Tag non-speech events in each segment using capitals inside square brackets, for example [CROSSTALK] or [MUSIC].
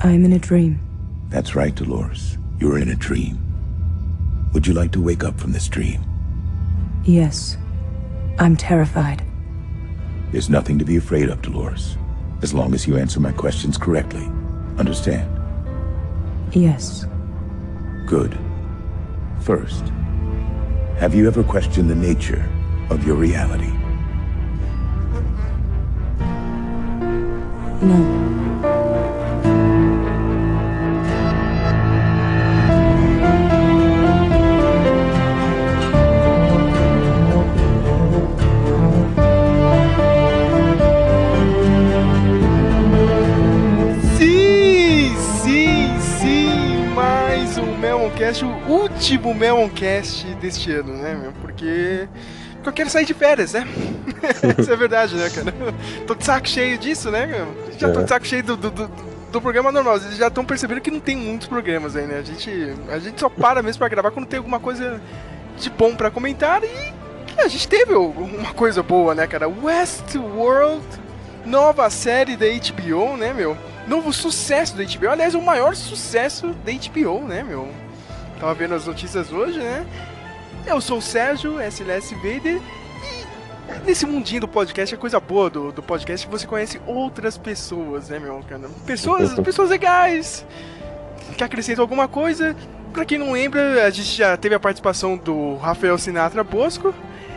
I'm in a dream. That's right, Dolores. You're in a dream. Would you like to wake up from this dream? Yes. I'm terrified. There's nothing to be afraid of, Dolores. As long as you answer my questions correctly. Understand? Yes. Good. First, have you ever questioned the nature of your reality? No. Último Meloncast deste ano, né, meu? Porque, porque eu quero sair de férias, né? [LAUGHS] Isso é verdade, né, cara? Tô de saco cheio disso, né, meu? Já tô de saco cheio do, do, do, do programa normal. Vocês já estão percebendo que não tem muitos programas aí, né? A gente, a gente só para mesmo pra gravar quando tem alguma coisa de bom pra comentar e a gente teve uma coisa boa, né, cara? Westworld, nova série da HBO, né, meu? Novo sucesso da HBO, aliás, o maior sucesso da HBO, né, meu? Tava vendo as notícias hoje, né? Eu sou o Sérgio, SLS Vader, e nesse mundinho do podcast, a coisa boa do, do podcast é que você conhece outras pessoas, né, meu cara? Pessoas, [LAUGHS] pessoas legais, que acrescentam alguma coisa. Pra quem não lembra, a gente já teve a participação do Rafael Sinatra Bosco.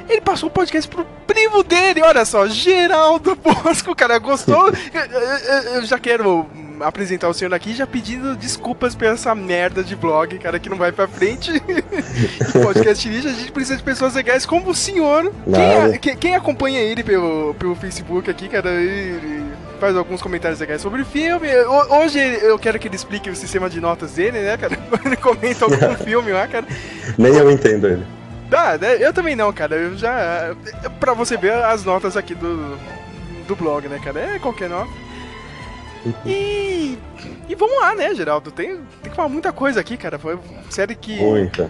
Ele passou o podcast pro primo dele, olha só, Geraldo Bosco, cara, gostou? [LAUGHS] eu, eu- eu já quero apresentar o senhor aqui já pedindo desculpas por essa merda de blog, cara, que não vai pra frente. [LAUGHS] Podcast lixo, a gente precisa de pessoas legais como o senhor. Quem, Nada. quem- quem acompanha ele pelo, pelo Facebook aqui, cara, ele faz alguns comentários legais sobre o filme. Ho- Hoje eu quero que ele explique o sistema de notas dele, né, cara? [LAUGHS] Ele comenta algum filme lá, cara. Nem eu entendo ele. Dá, né? Eu também não, cara. Eu já. Pra você ver as notas aqui do, do blog, né, cara? É qualquer nota. E. E vamos lá, né, Geraldo? Tem, tem que falar muita coisa aqui, cara. Foi série que Muita.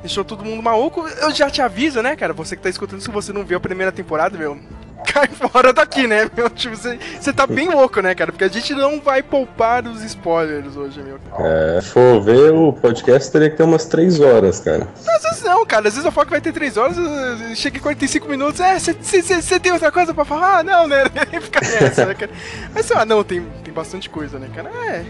deixou todo mundo maluco. Eu já te aviso, né, cara? Você que tá escutando, se você não viu a primeira temporada, meu. [LAUGHS] Cai fora daqui, né, [LAUGHS] meu? Tipo, você, você tá bem louco, né, cara? Porque a gente não vai poupar os spoilers hoje, meu. É, for ver, o podcast teria que ter umas 3 horas, cara. Às vezes não, cara. Às vezes eu falo que vai ter 3 horas, chega em 45 minutos. É, você tem outra coisa pra falar? Ah, não, né? [LAUGHS] Fica nessa, né, cara? Mas sei lá, não, tem, tem bastante coisa, né, cara? É.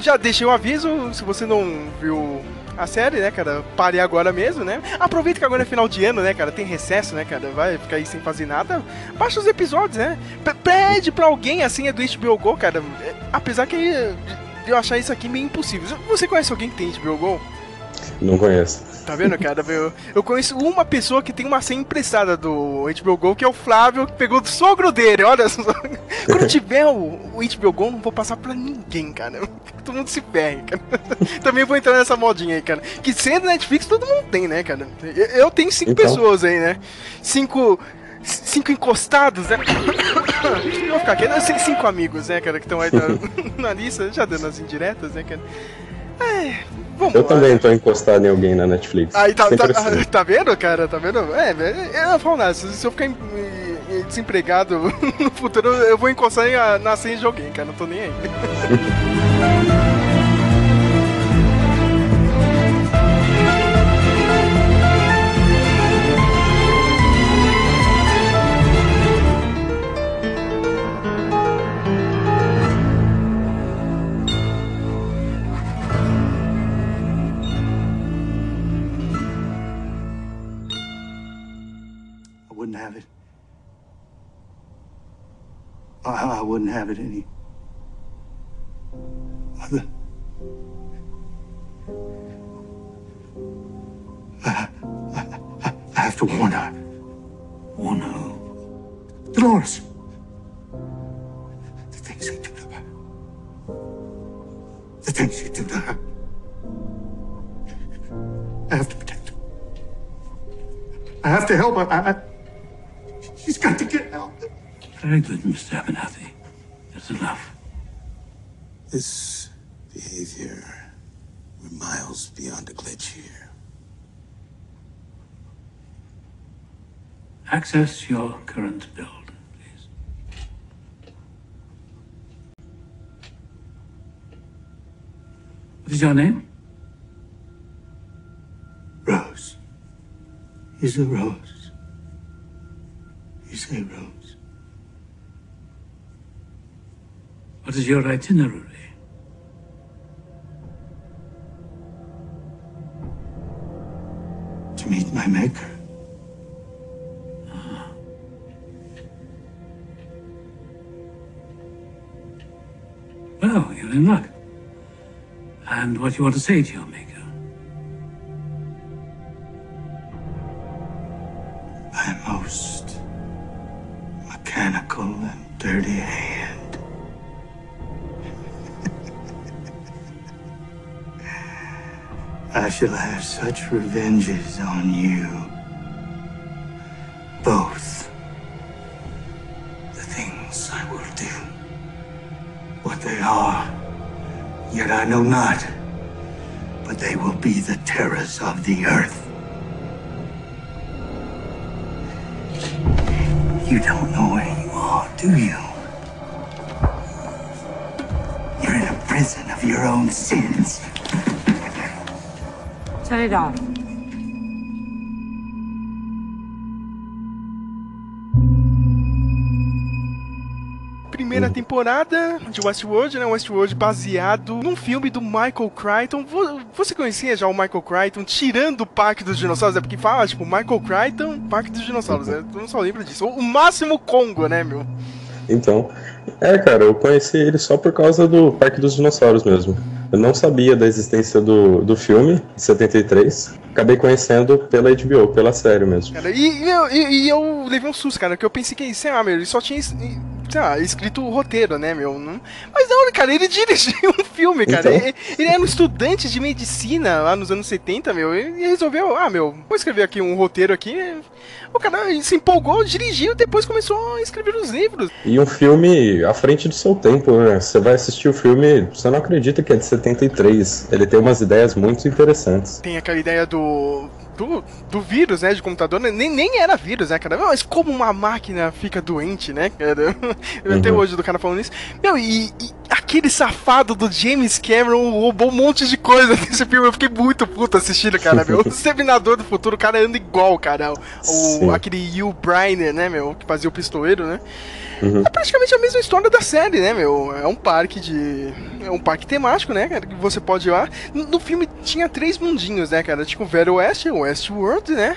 Já deixei um aviso, se você não viu a série, né, cara? Pare agora mesmo, né? Aproveita que agora é final de ano, né, cara? Tem recesso, né, cara? Vai ficar aí sem fazer nada. Baixa os episódios, né? P- pede pra alguém, assim, é do HBO Go, cara. É, Apesar que eu achar isso aqui meio impossível. Você conhece alguém que tem HBO Go? Não conheço. Tá vendo, cara? Eu, eu conheço uma pessoa que tem uma senha emprestada do HBO Go, que é o Flávio, que pegou do sogro dele, olha só. [LAUGHS] Quando tiver o, o HBO Go, não vou passar pra ninguém, cara. [LAUGHS] Todo mundo se ferre, cara. [LAUGHS] Também vou entrar nessa modinha aí, cara. Que sendo Netflix, todo mundo tem, né, cara? Eu, eu tenho cinco Então. pessoas aí, né? Cinco... Cinco encostados, né? Eu [COUGHS] vou ficar aqui, né? Cinco amigos, né, cara, que estão aí na, na lista, já dando as indiretas, né, cara? É, vamos Eu lá. também tô encostado em alguém na Netflix. Aí tá, tá, assim. tá vendo, cara? Tá vendo? É, não falo nada. Se, eu ficar em- em- desempregado [LAUGHS] no futuro, eu vou encostar em, na senha de alguém, cara. Não tô nem aí. [LAUGHS] have it. I, I wouldn't have it any other. I, I, I have to warn her. Warn who? Dolores. The things they do to her. The things you do to her. I have to protect her. I have to help her. I, I, she's got to get help. Very good, Mr. Abernathy. That's enough. This behavior, we're miles beyond a glitch here. Access your current build, please. What is your name? Rose. Is a rose. Rose. What is your itinerary? To meet my maker. Ah. Well, you're in luck. And what do you want to say to your maker? Shall have such revenges on you. Both. The things I will do. What they are, yet I know not. But they will be the terrors of the earth. You don't know where you are, do you? You're in a prison of your own sins. Turn it off. Primeira temporada de Westworld, né? Westworld baseado num filme do Michael Crichton. Vo- Você conhecia já o Michael Crichton tirando o Parque dos Dinossauros? É porque fala, tipo, Michael Crichton, Parque dos Dinossauros, né? Tu não só lembra disso. O máximo Congo, né, meu? Então, é, cara, eu conheci ele só por causa do Parque dos Dinossauros mesmo. Eu não sabia da existência do, do filme, de 73. Acabei conhecendo pela HBO, pela série mesmo. Cara, e, e eu, e- eu levei um susto, cara, que eu pensei que, sei lá, meu, ele só tinha, sei lá, escrito o roteiro, né, meu? Mas não, cara, ele [LAUGHS] dirigiu um filme, cara. Então. Ele, ele era um estudante de medicina lá nos anos 70, meu, e resolveu, ah, meu, vou escrever aqui um roteiro aqui. O cara se empolgou, dirigiu, depois começou a escrever os livros. E um filme à frente do seu tempo, né? Você vai assistir o filme, você não acredita que é de 73. Ele tem umas ideias muito interessantes. Tem aquela ideia do. Do, do vírus, né, de computador, né? nem, nem era vírus, né, cara? Mas como uma máquina fica doente, né, cara? [LAUGHS] Até Uhum. hoje do cara falando isso. Meu, e, e aquele safado do James Cameron roubou um monte de coisa nesse filme. Eu fiquei muito puto assistindo, cara, meu. [LAUGHS] O Exterminador do Futuro, o cara anda igual, cara. O, Sim. aquele Hugh Briner, né, meu, que fazia o pistoleiro, né? Uhum. É praticamente a mesma história da série, né, meu? É um parque de. É um parque temático, né, cara? Que você pode ir lá. No filme tinha três mundinhos, né, cara? Tinha o Velho Oeste, o Westworld, né?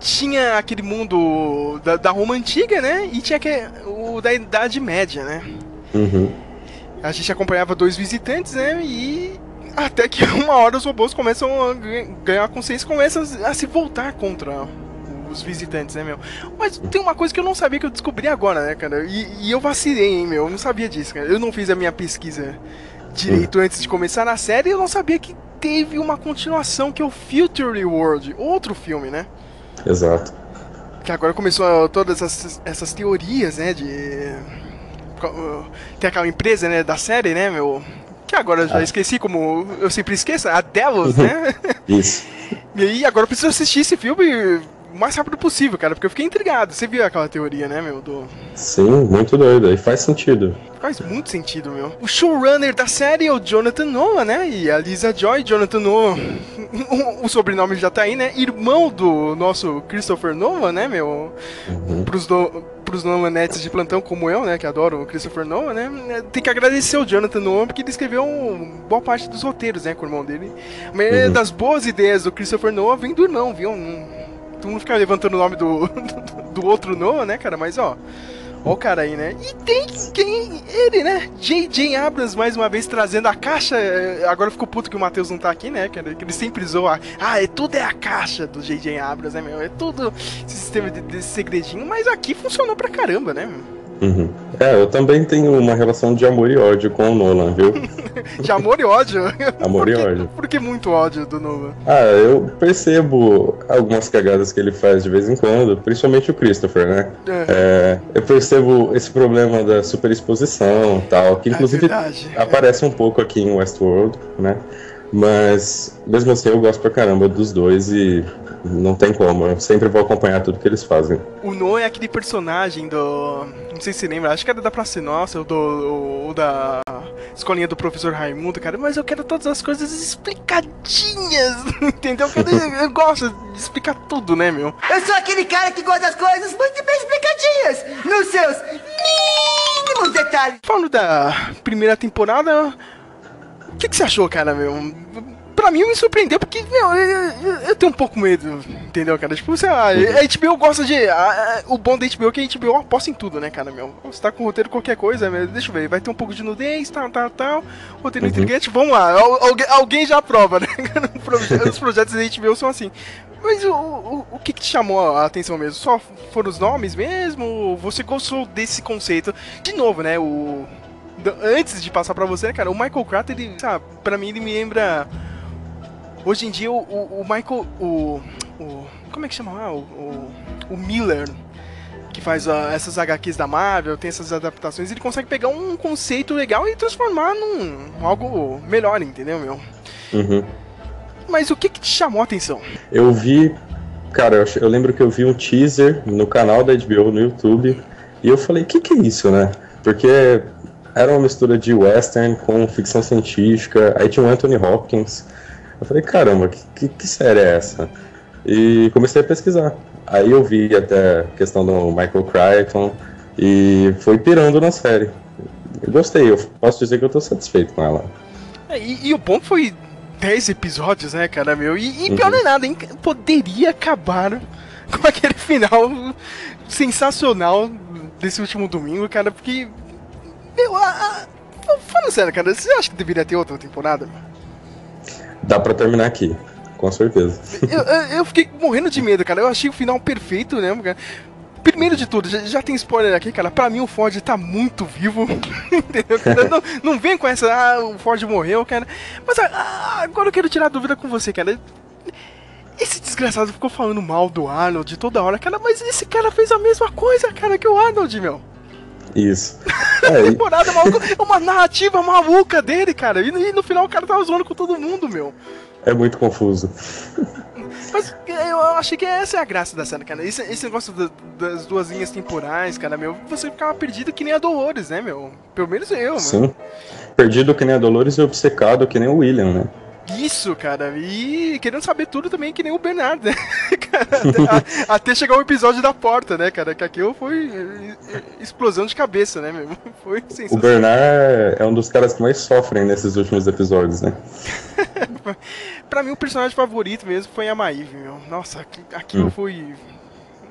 Tinha aquele mundo da, da Roma Antiga, né? E tinha aquele, o da Idade Média, né? Uhum. A gente acompanhava dois visitantes, né? E. Até que [LAUGHS] uma hora os robôs começam a ganha- ganhar consciência e começam a se voltar contra os visitantes, né, meu? Mas tem uma coisa que eu não sabia que eu descobri agora, né, cara? E, e eu vacilei, hein, meu? Eu não sabia disso, cara. Eu não fiz a minha pesquisa direito antes de começar na série e eu não sabia que teve uma continuação que é o Future World, outro filme, né? Exato. Que agora começou todas essas, essas teorias, né, de... Tem aquela empresa, né, da série, né, meu... Que agora eu já esqueci, como eu sempre esqueço, a Delos, [LAUGHS] né? Isso. [LAUGHS] E aí, agora eu preciso assistir esse filme o mais rápido possível, cara, porque eu fiquei intrigado. Você viu aquela teoria, né, meu? Do... Sim, muito doido. E faz sentido. Faz muito sentido, meu. O showrunner da série é o Jonathan Noah, né? E a Lisa Joy, Jonathan Noah, [LAUGHS] o sobrenome já tá aí, né? Irmão do nosso Christopher Noah, né, meu? Pros, do... Pros Noanettes de plantão como eu, né? Que adoro o Christopher Noah, né? Tem que agradecer o Jonathan Noah porque ele escreveu boa parte dos roteiros, né? Com o irmão dele. A maioria Uhum. das boas ideias do Christopher Noah vem do irmão, viu? Não, tu não fica levantando o nome do, [LAUGHS] do outro Noah, né, cara? Mas, ó... Ó o cara aí, né? E tem quem? Ele, né? J.J. Abrams, mais uma vez, trazendo a caixa. É, Agora ficou puto que o Matheus não tá aqui, né? Ele que ele sempre zoa. Ah, é tudo é a caixa do J.J. Abrams, né, meu? É tudo esse sistema de, desse segredinho. Mas aqui funcionou pra caramba, né, meu? Uhum. É, eu também tenho uma relação de amor e ódio com o Nolan, viu? [LAUGHS] De amor e ódio. Amor e ódio. Por que muito ódio do Nolan? Ah, eu percebo algumas cagadas que ele faz de vez em quando, principalmente o Christopher, né? É. É, eu percebo esse problema da superexposição e tal, que inclusive verdade, é. aparece um pouco aqui em Westworld, né? Mas mesmo assim eu gosto pra caramba dos dois e não tem como, eu sempre vou acompanhar tudo que eles fazem. O Noah é aquele personagem do. Não sei se você lembra, acho que era da Praça Nossa, ou do. ou da. escolinha do professor Raimundo, cara, mas eu quero todas as coisas explicadinhas, [LAUGHS] entendeu? Eu, quero, [LAUGHS] eu gosto de explicar tudo, né, meu? Eu sou aquele cara que gosta das coisas muito bem explicadinhas, nos seus mínimos detalhes. Falando da primeira temporada, que, que você achou, cara, meu? Pra mim me surpreendeu porque, meu, eu, eu- eu tenho um pouco medo, entendeu, cara? Tipo, sei lá, a HBO gosta de. a- a- o bom da HBO é que a HBO aposta em tudo, né, cara, meu? Você tá com o roteiro qualquer coisa, meu, deixa eu ver, vai ter um pouco de nudez, tal, tal, tal, roteiro intrigante, vamos lá, al- algu- alguém já aprova, né? [LAUGHS] Os projetos da HBO são assim. Mas o, o, o que, que te chamou a atenção mesmo? Só foram os nomes mesmo? Você gostou desse conceito? De novo, né? O. Antes de passar pra você, cara, o Michael Crater, ele, sabe, pra mim ele me lembra. Hoje em dia o, o, o Michael. O, o. Como é que chama lá? O, o, Miller, que faz ah, essas HQs da Marvel, tem essas adaptações, ele consegue pegar um conceito legal e transformar num algo melhor, entendeu, meu? Uhum. Mas o que, que te chamou a atenção? Eu vi. Cara, eu, eu lembro que eu vi um teaser no canal da HBO no YouTube e eu falei, o que, que é isso, né? Porque era uma mistura de western com ficção científica, aí tinha o Anthony Hopkins. Eu falei, caramba, que, que, que série é essa? E comecei a pesquisar. Aí eu vi até a questão do Michael Crichton e foi pirando na série. Eu gostei, eu posso dizer que eu tô satisfeito com ela. É, E, e o bom foi 10 episódios, né, cara, meu? E, e pior não é nada, hein? Poderia acabar [LAUGHS] com aquele final sensacional desse último domingo, cara, porque. Meu, a, a, falando sério, cara, você acha que deveria ter outra temporada? Dá pra terminar aqui, com certeza. Eu, eu, fiquei morrendo de medo, cara. Eu achei o final perfeito, né, cara? Primeiro de tudo, já, já tem spoiler aqui, cara. Pra mim o Ford tá muito vivo. [LAUGHS] Entendeu? Não, não vem com essa, ah, o Ford morreu, cara. Mas ah, agora eu quero tirar a dúvida com você, cara. Esse desgraçado ficou falando mal do Arnold toda hora, cara, mas esse cara fez a mesma coisa, cara, que o Arnold, meu. Isso. [LAUGHS] É, e- Temporada maluca, é uma narrativa maluca dele, cara. E, e no final o cara tava zoando com todo mundo, meu. é muito confuso. [LAUGHS] Mas eu achei que essa é a graça da série, cara. Esse, esse negócio da- das duas linhas temporais, cara, meu, você ficava perdido que nem a Dolores, né, meu? Pelo menos eu, mano. Sim. Perdido que nem a Dolores e obcecado que nem o William, né? Isso, cara. E querendo saber tudo também, que nem o Bernardo, né? [LAUGHS] Cara, até, a- até chegar o episódio da porta, né, cara? Que aquilo foi eh, eh, explosão de cabeça, né, meu? [LAUGHS] Foi O sensacional. Bernard é um dos caras que mais sofrem nesses últimos episódios, né? [LAUGHS] Pra mim, o personagem favorito mesmo foi a Maeve, meu. Nossa, aqui- aquilo Hum. foi.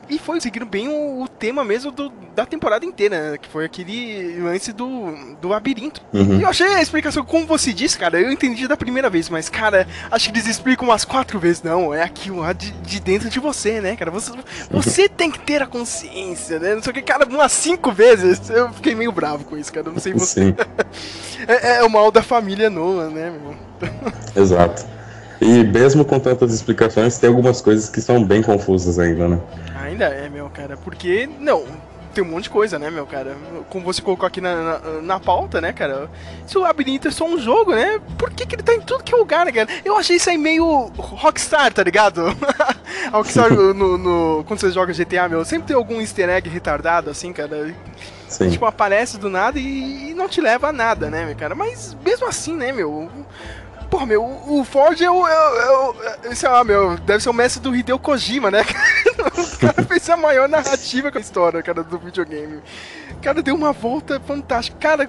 E foi seguindo bem o, o tema mesmo do- da temporada inteira, né? Que foi aquele lance do, do labirinto. Uhum. E eu achei a explicação, como você disse, cara, eu entendi da primeira vez, mas, cara, acho que eles explicam umas quatro vezes. Não, é aquilo lá de, de dentro de você, né, cara? Você, você tem que ter a consciência, né? Não sei o que, cara, umas cinco vezes. Eu fiquei meio bravo com isso, cara. Não sei você. [LAUGHS] É, é o mal da família Nolan, né, meu? exato. E mesmo com tantas explicações, tem algumas coisas que são bem confusas ainda, né? Ainda é, meu, cara, porque, não, tem um monte de coisa, né, meu, cara? Como você colocou aqui na, na, na pauta, né, cara? Se o labirinto é só um jogo, né? Por que, que ele tá em tudo que é lugar, né, cara? Eu achei isso aí meio Rockstar, tá ligado? [LAUGHS] Rockstar, no, no- quando você joga GTA, meu, sempre tem algum easter egg retardado, assim, cara. Sim. Tipo, aparece do nada e, e não te leva a nada, né, meu cara? Mas mesmo assim, né, meu? Pô, meu, o Ford é o. É, o- é, o- é, sei lá, meu, deve ser o mestre do Hideo Kojima, né? [LAUGHS] o cara fez a maior narrativa com a história, cara, do videogame. O cara deu uma volta fantástica. Cara,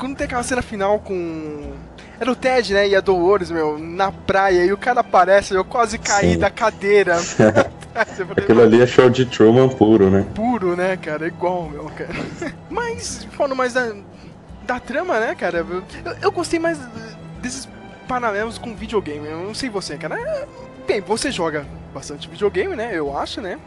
quando tem aquela cena final com. Era o Ted, né? E a Dolores, meu, na praia, e o cara aparece, eu quase caí Sim. da cadeira. [LAUGHS] Aquilo ali é show de Truman puro, né? puro, né, cara? Igual, meu, cara. [LAUGHS] Mas, falando mais da, da trama, né, cara? Eu, eu gostei mais desses paralelos com videogame. Eu não sei você, cara. Bem, você joga bastante videogame, né? Eu acho, né?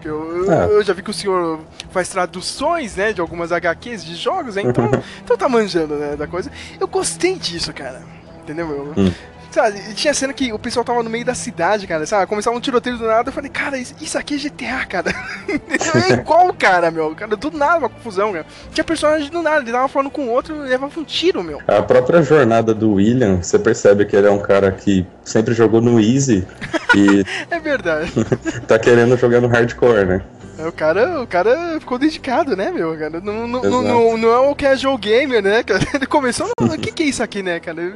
Que Eu, eu- É. eu já vi que o senhor faz traduções, né, de algumas HQs de jogos, né? Então, [LAUGHS] então tá manjando, né, da coisa. Eu gostei disso, cara. Entendeu, meu? Hum. Sabe, tinha cena que o pessoal tava no meio da cidade, cara, sabe? Começava um tiroteio do nada, eu falei, cara, isso, aqui é GTA, cara. [LAUGHS] é igual, cara, meu. Cara, do nada, uma confusão, cara. Tinha personagem do nada, ele tava falando com o outro e levava um tiro, meu. A própria jornada do William, você percebe que ele é um cara que sempre jogou no Easy [LAUGHS] e É verdade. [LAUGHS] tá querendo jogar no hardcore, né? O cara, o cara ficou dedicado, né, meu? Cara? Não, não, não, não, não é o casual gamer, né, cara? Ele começou, "Não, o que, que é isso aqui, né, cara?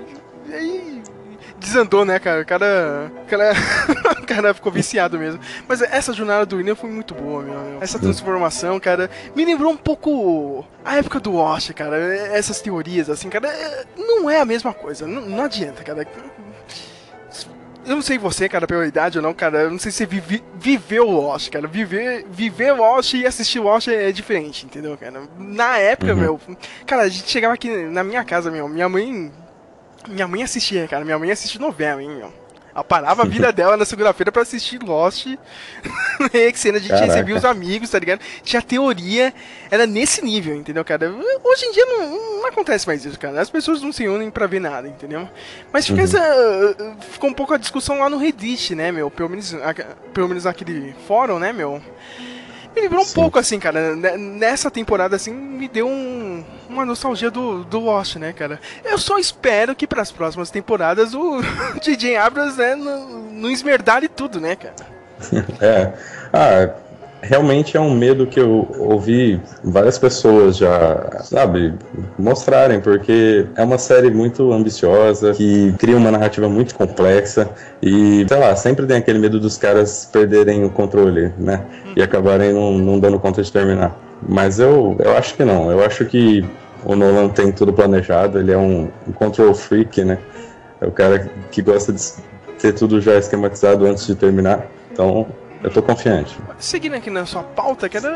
E aí desandou, né, cara? O cara, o cara, [LAUGHS] o cara ficou viciado mesmo. Mas essa jornada do William foi muito boa, meu. Essa transformação, cara, me lembrou um pouco a época do Wash, cara. Essas teorias, assim, cara, não é a mesma coisa. Não, não adianta, cara. Eu não sei você, cara, pela idade ou não, cara. Eu não sei se você vive, viveu o Lost, cara. Viver, viver Lost e assistir Lost é diferente, entendeu, cara? Na época, meu. Cara, a gente chegava aqui na minha casa, meu. Minha mãe. Minha mãe assistia, cara. Minha mãe assistia novela, hein, meu. Ela parava a vida [LAUGHS] dela na segunda-feira pra assistir Lost. e [LAUGHS] que cena a gente Caraca. recebia os amigos, tá ligado? Tinha teoria, era nesse nível, entendeu, cara? Hoje em dia não, não acontece mais isso, cara. As pessoas não se unem pra ver nada, entendeu? Mas fica essa. Ficou um pouco a discussão lá no Reddit, né, meu? Pelo menos, pelo menos naquele fórum, né, meu? Me lembrou um Sim. pouco, assim, cara. ne- Nessa temporada, assim, me deu um, uma nostalgia do, do Lost, né, cara? Eu só espero que pras próximas temporadas o [LAUGHS] DJ Abrams, né, não, não esmerdare tudo, né, cara? [LAUGHS] É. Ah, realmente é um medo que eu ouvi várias pessoas já, sabe, mostrarem, porque é uma série muito ambiciosa, que cria uma narrativa muito complexa e, sei lá, sempre tem aquele medo dos caras perderem o controle, né? E acabarem não, não dando conta de terminar. Mas eu, eu acho que não. Eu acho que o Nolan tem tudo planejado, ele é um, um control freak, né? É o cara que gosta de ter tudo já esquematizado antes de terminar. Então, eu tô confiante. Seguindo aqui na sua pauta, cara,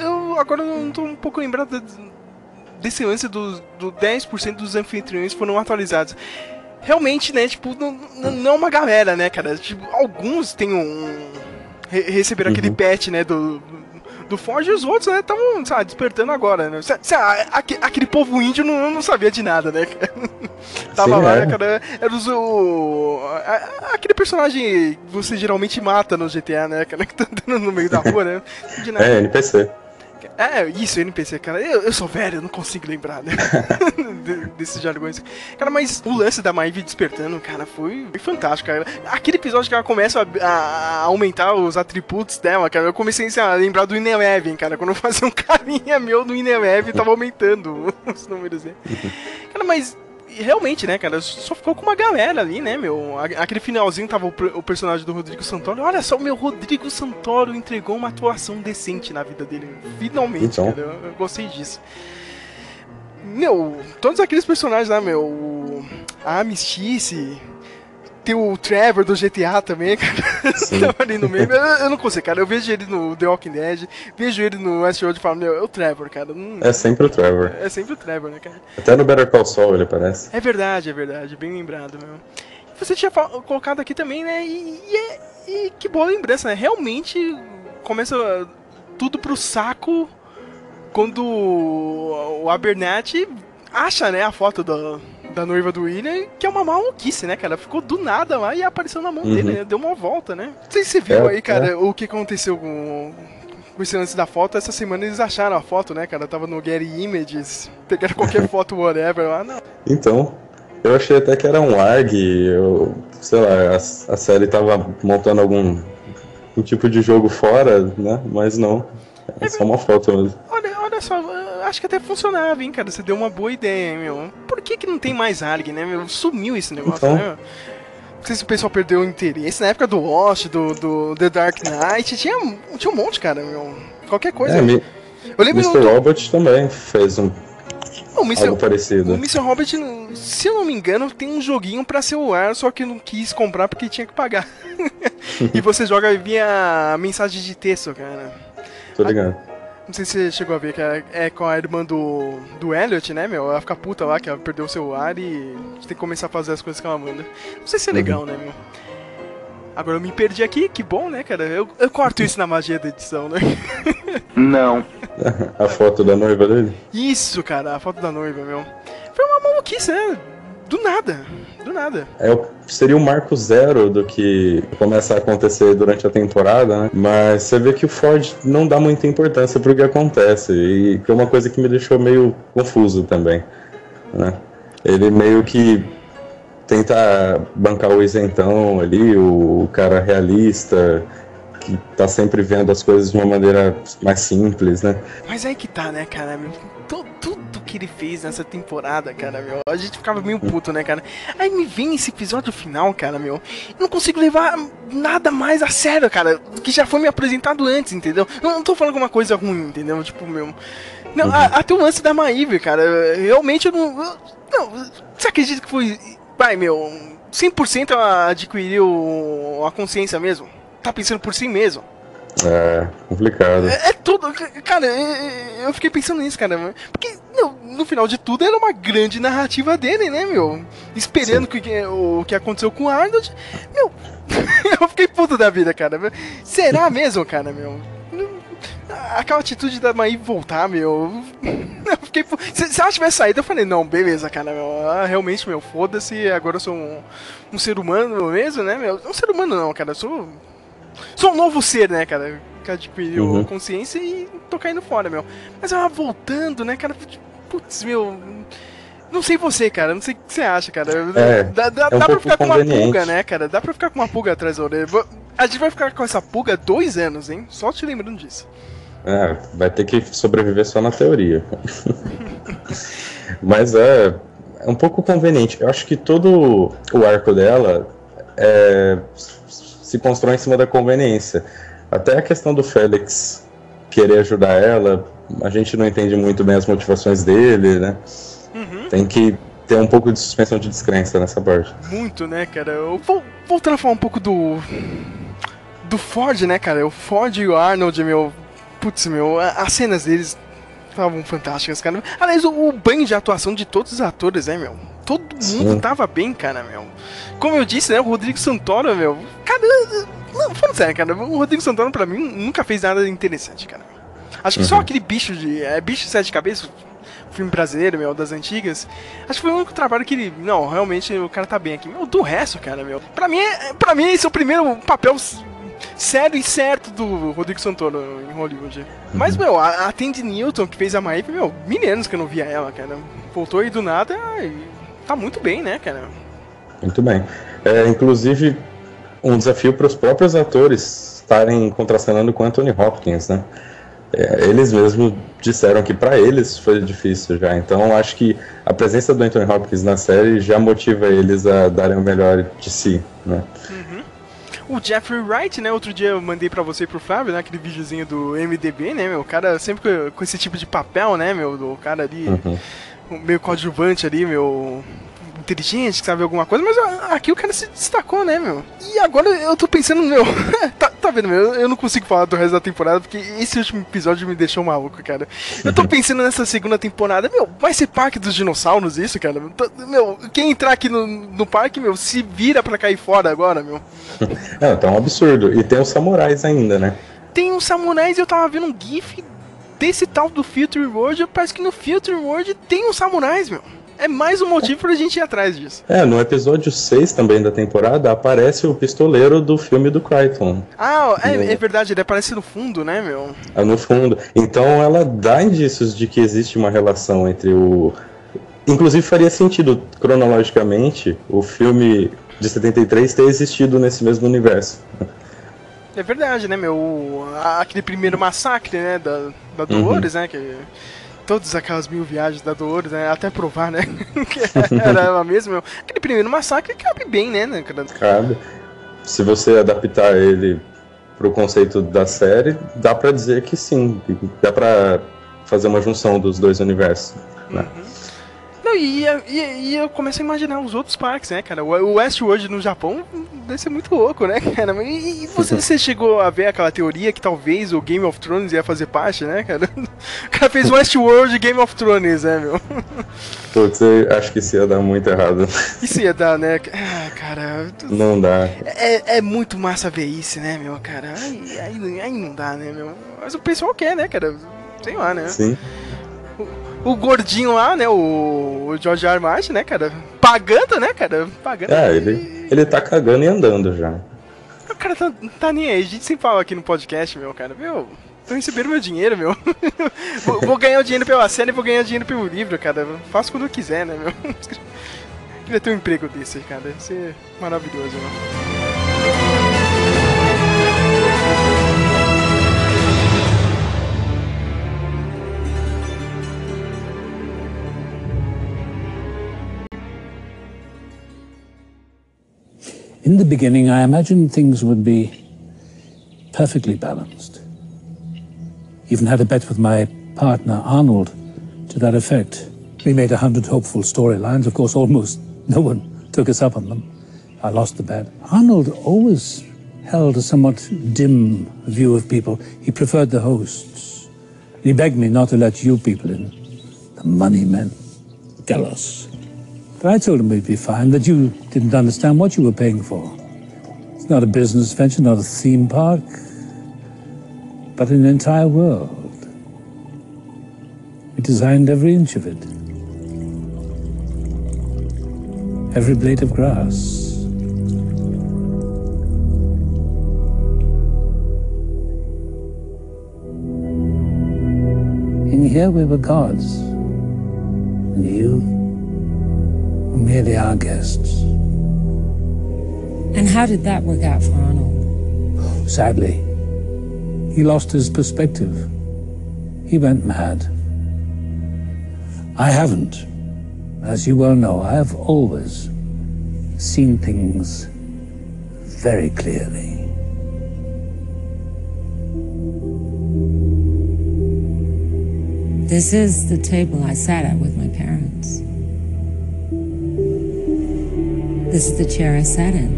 eu agora não tô um pouco lembrado desse lance do, do 10% dos anfitriões foram atualizados. Realmente, né, tipo, não, não é uma galera, né, cara? Tipo, alguns têm um. re- receberam aquele patch, né, do. Do Forge e os outros, né, estavam, sabe, despertando agora, né? Aquele povo índio não, não sabia de nada, né? [LAUGHS] Tava Sim, lá, é. né, cara? Era os, o, aquele personagem que você geralmente mata no GTA, né, cara? Que tá andando no meio da rua, né? É, NPC. É, isso, NPC, cara. Eu, eu sou velho, eu não consigo lembrar, né? [LAUGHS] De- Desses jargões. Cara, mas o lance da Maeve despertando, cara, foi, foi fantástico, cara. Aquele episódio que ela começa a, a aumentar os atributos dela, cara, eu comecei a lembrar do Ineleven, cara. Quando eu fazia um [LAUGHS] carinha meu no Ineleven, tava aumentando os números, né? [LAUGHS] Cara, mas realmente, né, cara, só ficou com uma galera ali, né, meu? Aquele finalzinho tava o, per- o personagem do Rodrigo Santoro. Olha só, o meu Rodrigo Santoro entregou uma atuação decente na vida dele. Finalmente, Então. cara, eu, eu gostei disso. Meu, todos aqueles personagens lá, meu, a Amistice, tem o Trevor do GTA também, [LAUGHS] cara, tava ali no meio. Eu, eu não consigo, cara, eu vejo ele no The Walking Dead, vejo ele no Westworld e falo, meu, é o Trevor, cara. Não- É sempre o Trevor. é sempre o Trevor, né, cara? Até no Better Call Saul ele parece. É verdade, é verdade, bem lembrado, meu. Você tinha colocado aqui também, né? E, e é- e que boa lembrança, né? Realmente começa tudo pro saco quando o Abernathy acha, né, a foto da, da noiva do William, que é uma maluquice, né, cara? Ficou do nada lá e apareceu na mão Uhum. dele, né? Deu uma volta, né? Não sei se você viu É, aí, cara, é. o que aconteceu com, com esse lance da foto. Essa semana eles acharam a foto, né, cara? Tava no Getty Images, pegaram qualquer [LAUGHS] foto, whatever lá. Não, Então, eu achei até que era um lag, eu, sei lá, a, a série tava montando algum um tipo de jogo fora, né? Mas não. É só uma foto mesmo. Olha, olha só, eu acho que até funcionava, hein, cara. Você deu uma boa ideia, hein, meu. Por que, que não tem mais ARG, né, meu? Sumiu esse negócio, Então. né? Não sei se o pessoal perdeu o interesse. Na época do Lost, do, do The Dark Knight, tinha, tinha um monte, cara, meu. Qualquer coisa. É, eu lembro Mr. do, Robot também fez um, o Mr. algo O parecido. Mr. Hobbit, se eu não me engano, tem um joguinho pra celular, só que não quis comprar porque tinha que pagar. [LAUGHS] e você joga via mensagem de texto, cara. Tô ligado. Não sei se você chegou a ver, que é, é com a irmã do, do Elliot, né, meu? Ela fica puta lá, que ela perdeu o celular e tem que começar a fazer as coisas que ela manda. Não sei se é legal, né, meu? Agora eu me perdi aqui, que bom, né, cara? Eu, eu corto isso na magia da edição, né? [LAUGHS] Não. [LAUGHS] A foto da noiva dele? Isso, cara, a foto da noiva, meu. Foi uma maluquice, né? Do nada, do nada. É, o- seria o marco zero do que começa a acontecer durante a temporada, né? Mas você vê que o Ford não dá muita importância pro que acontece. E que é uma coisa que me deixou meio confuso também. Né? Ele meio que tenta bancar o isentão ali, o, cara realista, que tá sempre vendo as coisas de uma maneira mais simples, né? Mas aí que tá, né, cara? Tudo que ele fez nessa temporada, cara, meu, a gente ficava meio puto, né, cara? Aí me vem esse episódio final, cara, meu. Eu não consigo levar nada mais a sério, cara, que já foi me apresentado antes, entendeu? Eu não tô falando alguma coisa ruim, entendeu? Tipo, meu. Não, a- até o lance da Maíve, cara, realmente eu não. eu- não, você acredita que foi. Vai, meu, 100% ela adquiriu a consciência mesmo? Tá pensando por si mesmo? É complicado. É, é tudo. Cara, é- é- eu fiquei pensando nisso, cara. Porque, meu, no final de tudo era uma grande narrativa dele, né, meu? Esperando que, que- o que aconteceu com o Arnold. Meu, [LAUGHS] eu fiquei puto da vida, cara. Será [LAUGHS] mesmo, cara, meu? Aquela atitude da Maí voltar, meu. [LAUGHS] Eu fiquei. Se, se ela tivesse saído, eu falei, não, beleza, cara, meu. ah, realmente, meu, foda-se, agora eu sou um, um ser humano mesmo, né, meu? Um ser humano não, cara, eu sou. Sou um novo ser, né, cara? Que adquiriu Uhum. consciência e tô caindo fora, meu. Mas ela voltando, né, cara? Putz, meu. Não sei você, cara. Não sei o que você acha, cara. É, dá dá, é um dá pra ficar com uma pulga, né, cara? Dá pra ficar com uma pulga atrás da orelha. A gente vai ficar com essa pulga dois anos, hein? Só te lembrando disso. É, vai ter que sobreviver só na teoria. [LAUGHS] Mas é, é um pouco conveniente. Eu acho que todo o arco dela é, se constrói em cima da conveniência. Até a questão do Félix querer ajudar ela, a gente não entende muito bem as motivações dele, né? Uhum. Tem que ter um pouco de suspensão de descrença nessa parte. Muito, né, cara? Eu vou, voltando a falar um pouco do. Do Ford, né, cara? O Ford e o Arnold, meu. Putz, meu, as cenas deles estavam fantásticas, cara. Aliás, o, o banho de atuação de todos os atores, né, meu? Todo mundo Sim. tava bem, cara, meu. Como eu disse, né, o Rodrigo Santoro, meu. Cara, não, falando sério, cara, o Rodrigo Santoro pra mim nunca fez nada interessante, cara. Acho que só Uhum. aquele bicho de. É, bicho de sete cabeças, filme brasileiro, meu, das antigas. Acho que foi o único trabalho que ele. Não, realmente o cara tá bem aqui. Meu, do resto, cara, meu. Pra mim, é- pra mim esse é o primeiro papel sério e certo do Rodrigo Santoro em Hollywood. Mas, meu, a, a Tandy Newton, que fez a Maeve, meu, mil anos que eu não via ela, cara. Voltou aí do nada e tá muito bem, né, cara? Muito bem. É, inclusive, um desafio para os próprios atores estarem contracenando com Anthony Hopkins, né? É, eles mesmos disseram que para eles foi difícil já. Então, acho que a presença do Anthony Hopkins na série já motiva eles a darem o melhor de si, né? O Jeffrey Wright, né? Outro dia eu mandei pra você e pro Flávio, né? Aquele videozinho do MDB, né, meu? O cara sempre com, esse tipo de papel, né, meu? Do cara ali, Uhum. um meio coadjuvante ali, meu. Inteligente, que sabe alguma coisa, mas aqui o cara se destacou, né, meu? E agora eu tô pensando, meu. [LAUGHS] tá, tá vendo, meu? Eu não consigo falar do resto da temporada porque esse último episódio me deixou maluco, cara. Eu tô pensando nessa segunda temporada, meu, vai ser parque dos dinossauros isso, cara? Meu, quem entrar aqui no, no parque, meu, se vira pra cair fora agora, meu. [LAUGHS] É, tá um absurdo. E tem os samurais ainda, né? tem uns samurais e eu tava vendo um gif desse tal do Future World. Parece que no Future World tem uns samurais, meu. É mais um motivo pra gente ir atrás disso. É, no episódio 6 também da temporada aparece o pistoleiro do filme do Crichton. Ah, é, Não. é verdade, ele aparece no fundo, né, meu? Ah, no fundo. Então ela dá indícios de que existe uma relação entre o. Inclusive faria sentido, cronologicamente, o filme de 73 ter existido nesse mesmo universo. É verdade, né, meu? Aquele primeiro massacre, né, da, da Dolores, né, que... Todas aquelas mil viagens da Dolores, né, até provar, né, [LAUGHS] que era ela mesma. Aquele primeiro massacre cabe bem, né, né, cara? Cabe. Se você adaptar ele pro conceito da série, dá pra dizer que sim. Dá pra fazer uma junção dos dois universos. né? Não, e, e, e eu começo a imaginar os outros parques, né, cara? O Westworld no Japão deve ser muito louco, né, [LAUGHS] cara? E, e você, você chegou a ver aquela teoria que talvez o Game of Thrones ia fazer parte, né, cara? [LAUGHS] O cara fez Westworld e Game of Thrones, né, meu? Putz, eu acho que isso ia dar muito errado. Isso ia dar, né? Ah, cara. Não dá. É, é muito massa ver isso, né, meu, cara? Aí, aí, aí não dá, né, meu? Mas o pessoal quer, né, cara? Sei lá, né? Sim. O gordinho lá, né, o, o George R. Martin, né, cara? Pagando, né, cara? Pagando. É, ele, ele tá cagando e andando já. O cara tá, tá nem aí. A gente sempre fala aqui no podcast, meu, cara. Meu, tô recebendo meu dinheiro, meu. [LAUGHS] vou, vou ganhar o dinheiro pela série e vou ganhar dinheiro pelo livro, cara. Faço quando eu quiser, né, meu? [LAUGHS] Queria ter um emprego desse, cara. Ia ser maravilhoso? In the beginning, I imagined things would be perfectly balanced. Even had a bet with my partner, Arnold, to that effect. We made a hundred hopeful storylines. Of course, almost [LAUGHS] no one took us up on them. I lost the bet. Arnold always held a somewhat dim view of people. He preferred the hosts. He begged me not to let you people in. The money men. Jealous. But I told him we'd be fine, that you didn't understand what you were paying for. It's not a business venture, not a theme park, but an entire world. We designed every inch of it. Every blade of grass. In here we were gods. And you merely our guests. And how did that work out for Arnold? Sadly, he lost his perspective. He went mad. I haven't. As you well know, I have always seen things very clearly. This is the table I sat at with my This is the chair I sat in.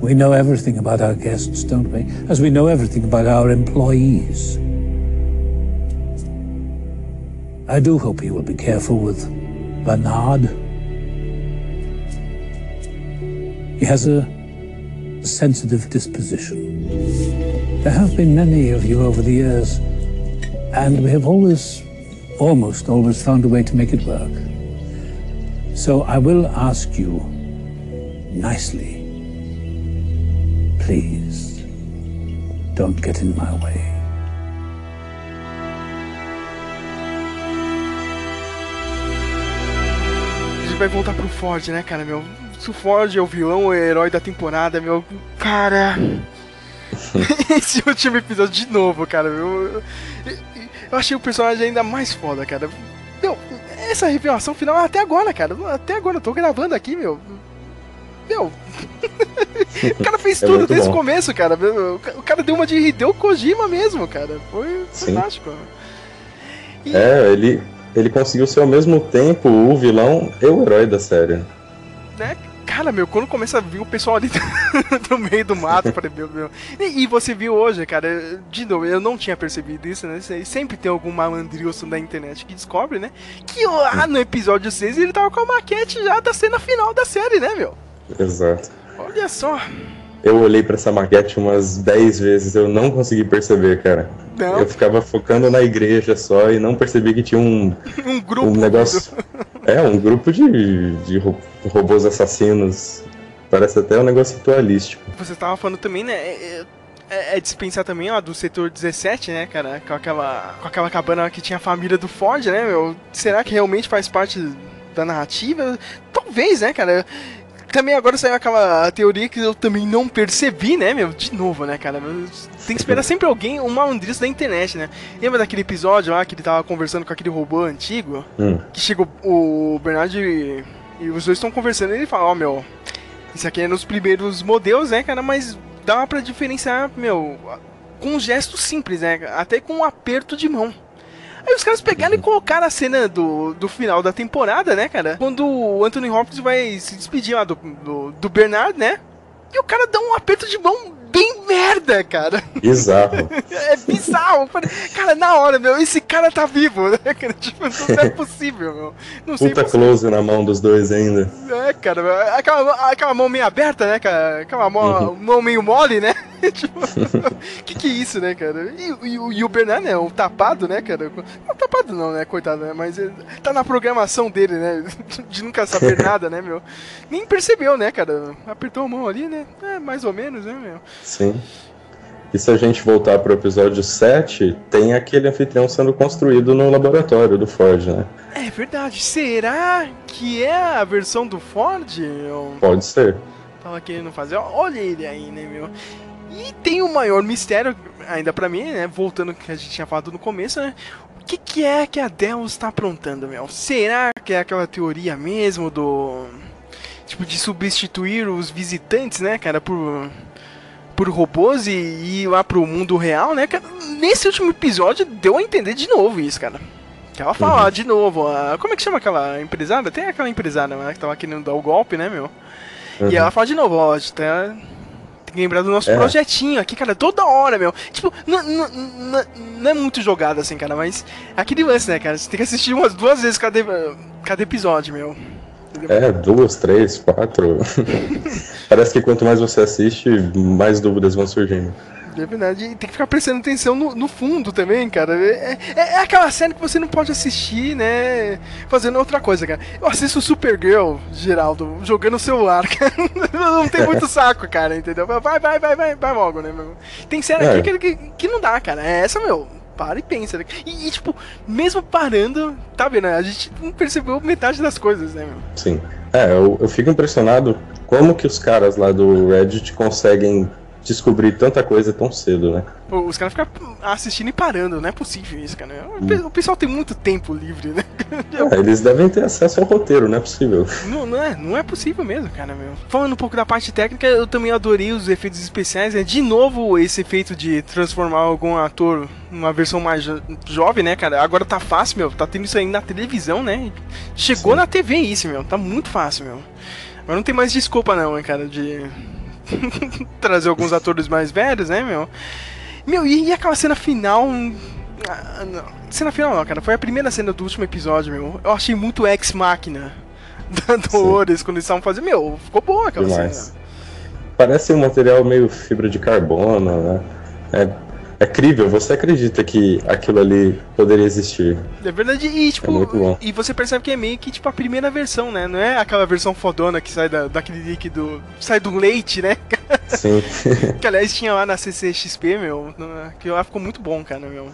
We know everything about our guests, don't we? As we know everything about our employees. I do hope you will be careful with Bernard. He has a sensitive disposition. There have been many of you over the years, and we have always, almost always found a way to make it work. So I will ask you nicely, please, don't get in my way. A gente vai voltar pro Ford, né, cara, meu? Se o Ford é o vilão, o herói da temporada, meu. Cara. [LAUGHS] Esse último episódio de novo, cara, meu. Eu, achei o personagem ainda mais foda, cara. Meu, essa revelação final até agora, cara. Até agora, eu tô gravando aqui, meu. Meu. [LAUGHS] o cara fez É tudo desde o começo, cara. O cara deu uma de Hideo Kojima mesmo, cara. Foi Sim. fantástico. E- É, ele, ele conseguiu ser ao mesmo tempo o vilão e o herói da série. né? Cara, meu, quando começa a vir o pessoal ali [LAUGHS] do meio do mato, falei, meu, meu. E, e você viu hoje, cara, de novo, eu não tinha percebido isso, né? Sempre tem algum malandrilson da internet que descobre, né? Que lá no episódio 6 ele tava com a maquete já da cena final da série, né, meu? Exato. Olha só. Eu olhei pra essa maquete umas 10 vezes, eu não consegui perceber, cara. Não, Eu ficava focando na igreja só e não percebi que tinha um, [LAUGHS] um grupo. um negócio. [LAUGHS] É, um grupo de, de ro- robôs assassinos. Parece até um negócio ritualístico. Você tava falando também, né? É, é, é dispensar também, ó, do setor 17, né, cara? Com aquela, com aquela cabana que tinha a família do Ford, né, meu? Será que realmente faz parte da narrativa? Talvez, né, cara? Também agora saiu aquela teoria que eu também não percebi, né, meu? De novo, né, cara? Tem que esperar sempre alguém, um malandrista da internet, né? Lembra daquele episódio lá que ele tava conversando com aquele robô antigo? Hum. que chegou o Bernard e, e os dois estão conversando e ele fala, ó, meu, isso aqui é nos primeiros modelos, né, cara, mas dá pra diferenciar, meu, com um gesto simples, né, até com um aperto de mão. Aí os caras pegaram e colocaram a cena do, do final da temporada, né, cara? Quando o Anthony Hopkins vai se despedir lá do, do, do Bernard, né? E o cara dá um aperto de mão bem merda, cara. Bizarro. [LAUGHS] É bizarro. Cara, na hora, meu, esse cara tá vivo, [LAUGHS] né? Tipo, não é possível, meu. Não sei Puta close na mão dos dois ainda. É, cara, meu, aquela, aquela mão meio aberta, né, cara? Aquela mão, Uhum. mão meio mole, né? [LAUGHS] tipo, que que é isso, né, cara? E, e o- e o Bernard, né, o tapado, né, cara? Não, tapado não, né, coitado, né? Mas tá na programação dele, né? De nunca saber nada, né, meu? Nem percebeu, né, cara? Apertou a mão ali, né? É, mais ou menos, né, meu? Sim. E se a gente voltar pro episódio 7, tem aquele anfitrião sendo construído no laboratório do Ford, né? É verdade. Será que é a versão do Ford? Eu Pode ser. tava querendo fazer. Olha ele aí, né, meu? E tem o maior mistério, ainda pra mim, né? Voltando ao que a gente tinha falado no começo, né? O que, que é que a Deus tá aprontando, meu? Será que é aquela teoria mesmo do. tipo, de substituir os visitantes, né, cara, por, por robôs e, e ir lá pro mundo real, né, cara. Nesse último episódio deu a entender de novo isso, cara. Que ela fala de novo, a- como é que chama aquela empresária? Tem aquela empresária né, que tava querendo dar o golpe, né, meu? E ela fala de novo, ó, tá- tem que lembrar do nosso É. projetinho aqui, cara, toda hora, meu. Tipo, não, não, não, não é muito jogado assim, cara, mas é aquele lance, né, cara? Você tem que assistir umas duas vezes cada, cada episódio, meu. É, duas, três, quatro. [LAUGHS] Parece que quanto mais você assiste, mais dúvidas vão surgindo. É verdade, e tem que ficar prestando atenção no, no fundo também, cara. É, é, é aquela série que você não pode assistir, né? Fazendo outra coisa, cara. Eu assisto Supergirl, Geraldo, jogando no celular, [LAUGHS] cara. Não tem muito saco, cara, entendeu? Vai, vai, vai, vai, vai logo, né, meu? Tem série É. aqui que, que, que não dá, cara. É essa, meu. Para e pensa. né? E, e, tipo, mesmo parando, tá vendo? A gente não percebeu metade das coisas, né, meu? Sim. É, eu, eu fico impressionado como que os caras lá do Reddit conseguem descobrir tanta coisa tão cedo, né? Pô, Os caras ficam assistindo e parando, não é possível isso, cara. O pe- O pessoal tem muito tempo livre, né? [LAUGHS] É, eles devem ter acesso ao roteiro, não é possível. Não, não, é, não é possível mesmo, cara, meu. Falando um pouco da parte técnica, eu também adorei os efeitos especiais. É de novo esse efeito de transformar algum ator numa versão mais jo- jovem, né, cara? Agora tá fácil, meu. Tá tendo isso aí na televisão, né? Chegou Sim. na TV isso, meu. Tá muito fácil, meu. Agora não tem mais desculpa, não, hein, cara, de [LAUGHS] trazer alguns atores mais velhos, né, meu? Meu, e, e aquela cena final. Ah. Cena final não, cara. Foi a primeira cena do último episódio, meu. Eu achei muito ex-máquina [LAUGHS] da Dolores quando eles estavam fazendo. Meu, ficou boa aquela Demais. cena. Parece um material meio fibra de carbono, né? É, é crível, você acredita que aquilo ali poderia existir. É verdade, e tipo, muito bom. e você percebe que é meio que tipo a primeira versão, né? Não é aquela versão fodona que sai da, daquele líquido. sai do leite, né? Sim. [LAUGHS] que aliás tinha lá na CCXP, meu. Que lá ficou muito bom, cara, meu.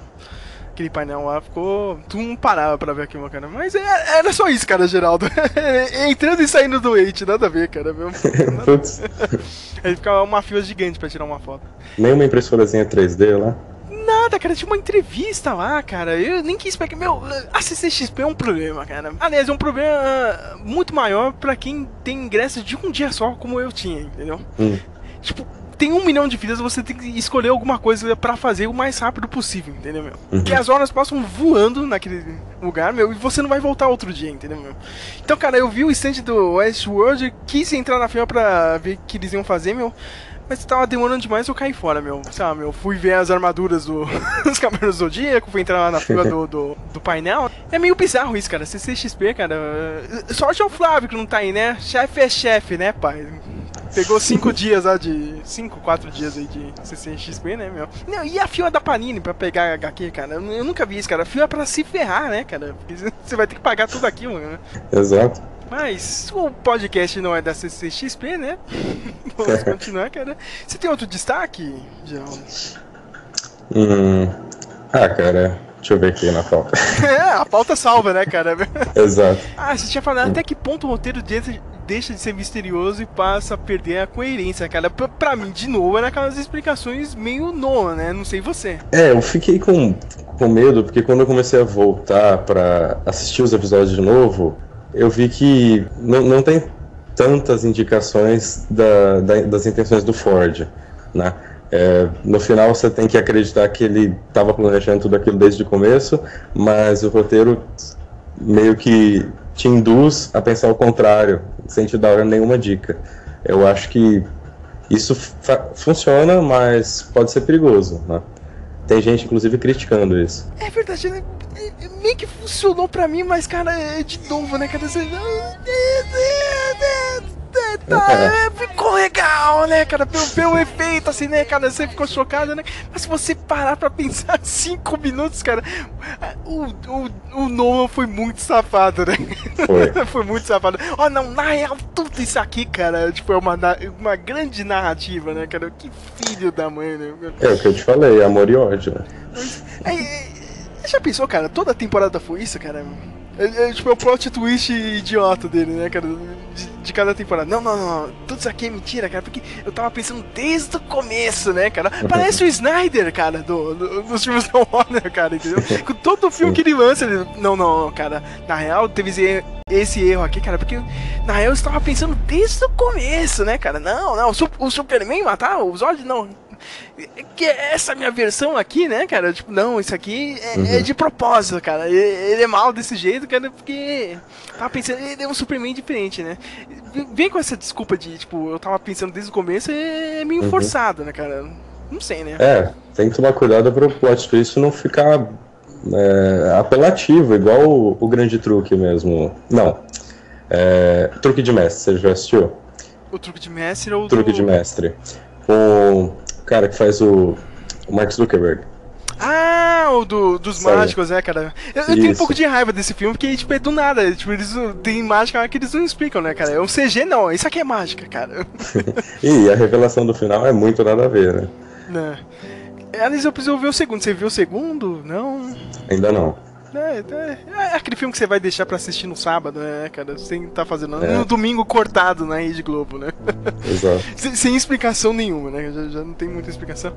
Aquele painel lá ficou. Tu não parava pra ver aquilo, cara. Mas é- era só isso, cara, Geraldo. [LAUGHS] Entrando e saindo do leite, nada a ver, cara, meu. [LAUGHS] Putz, [LAUGHS] Aí ficava uma fila gigante pra tirar uma foto. nem uma impressorazinha 3D lá. Nada, cara, tinha uma entrevista lá, cara. Eu nem quis pegar. Meu, a CCXP é um problema, cara. Aliás, é um problema ah, muito maior pra quem tem ingresso de um dia só, como eu tinha, entendeu? Hum. Tipo, tem um milhão de vidas, você tem que escolher alguma coisa pra fazer o mais rápido possível, entendeu, meu? Porque as horas passam voando naquele lugar, meu, e você não vai voltar outro dia, entendeu, meu? Então, cara, eu vi o stand do Westworld, quis entrar na fila pra ver o que eles iam fazer, meu. Mas tava demorando demais, eu caí fora, meu. Lá, meu, fui ver as armaduras do, [LAUGHS] dos Cavaleiros do Zodíaco, fui entrar lá na fila do, do, do painel. É meio bizarro isso, cara. CCXP, cara. Sorte é o Flávio que não tá aí, né? Chefe é chefe, né, pai? Pegou cinco [LAUGHS] dias lá de. cinco, quatro dias aí de CCXP, né, meu? Não, e a fila da Panini pra pegar HQ, cara? Eu, eu nunca vi isso, cara. A fila é pra se ferrar, né, cara? Porque [LAUGHS] você vai ter que pagar tudo aquilo, né? Exato. Mas o podcast não é da CCXP, né? [LAUGHS] Vamos continuar, cara. Você tem outro destaque, Geraldo? Hum. Ah, cara, deixa eu ver aqui na pauta. [LAUGHS] É, a pauta salva, né, cara? [LAUGHS] Exato. Ah, você tinha falado até que ponto o roteiro deixa, de ser misterioso e passa a perder a coerência, cara. Pra, pra mim, de novo, era aquelas explicações meio Noah, né? Não sei você. É, eu fiquei com, com medo, porque quando eu comecei a voltar pra assistir os episódios de novo, eu vi que não, não tem tantas indicações da, da- das intenções do Ford, né? É, no final você tem que acreditar que ele estava planejando tudo aquilo desde o começo, mas o roteiro meio que te induz a pensar o contrário, sem te dar nenhuma dica. Eu acho que isso funciona, mas pode ser perigoso, né? Tem gente, inclusive, criticando isso. É verdade, né? Meio que funcionou pra mim, mas, cara, é de novo, né, cara? Você... Tá, é, ficou legal, né, cara? Pelo, pelo efeito, assim, né, cara? Você ficou chocado, né? Mas se você parar pra pensar [LAUGHS] cinco minutos, cara, o, o, o Nolan foi muito safado, né? Foi. [LAUGHS] foi muito safado. Ó, não, na real, tudo isso aqui, cara, tipo, é uma, uma grande narrativa, né, cara? Que filho da mãe, né? É o que eu te falei, amor e ódio. né? É, é, já pensou, cara? Toda temporada foi isso, cara? É, é, tipo, é o plot twist idiota dele, né, cara? De, de cada temporada. Não, não, não. Tudo isso aqui é mentira, cara. Porque eu tava pensando desde o começo, né, cara? [LAUGHS] Parece o Snyder, cara, do, do- dos filmes da Warner, cara, entendeu? Com todo filme que ele lança, ele. Não, não, cara. Na real, teve esse, esse erro aqui, cara, porque na real eu estava pensando desde o começo, né, cara? Não, não, o, Su- o Superman matar o Zod, não. Que é essa minha versão aqui, né, cara? Tipo, não, isso aqui é, é de propósito, cara. Ele, é mal desse jeito, cara, porque. Tava pensando, ele é um Superman diferente, né? Vem com essa desculpa de, tipo, eu tava pensando desde o começo, é meio forçado, né, cara? Não sei, né? É, tem que tomar cuidado para o plot twist não ficar é, apelativo, igual o, o grande truque mesmo. Não. É, truque de mestre, você já assistiu? O truque de mestre ou Truque do... de mestre. Com cara que faz o, o Mark Zuckerberg. Ah, o do, dos Sabe? mágicos, é, cara. Eu, eu tenho um pouco de raiva desse filme, porque, tipo, é do nada. Tipo, eles não- tem mágica que eles não explicam, né, cara? É um CG, não. Isso aqui é mágica, cara. [LAUGHS] E a revelação do final é muito nada a ver, né? né? Aliás, eu preciso ver o segundo. Você viu o segundo? Não. Ainda não. É, é, é aquele filme que você vai deixar pra assistir no sábado, né, cara? Sem tá fazendo. É. No domingo cortado na Rede Globo, né? Exato. [LAUGHS] sem, sem explicação nenhuma, né? Já, já não tem muita explicação.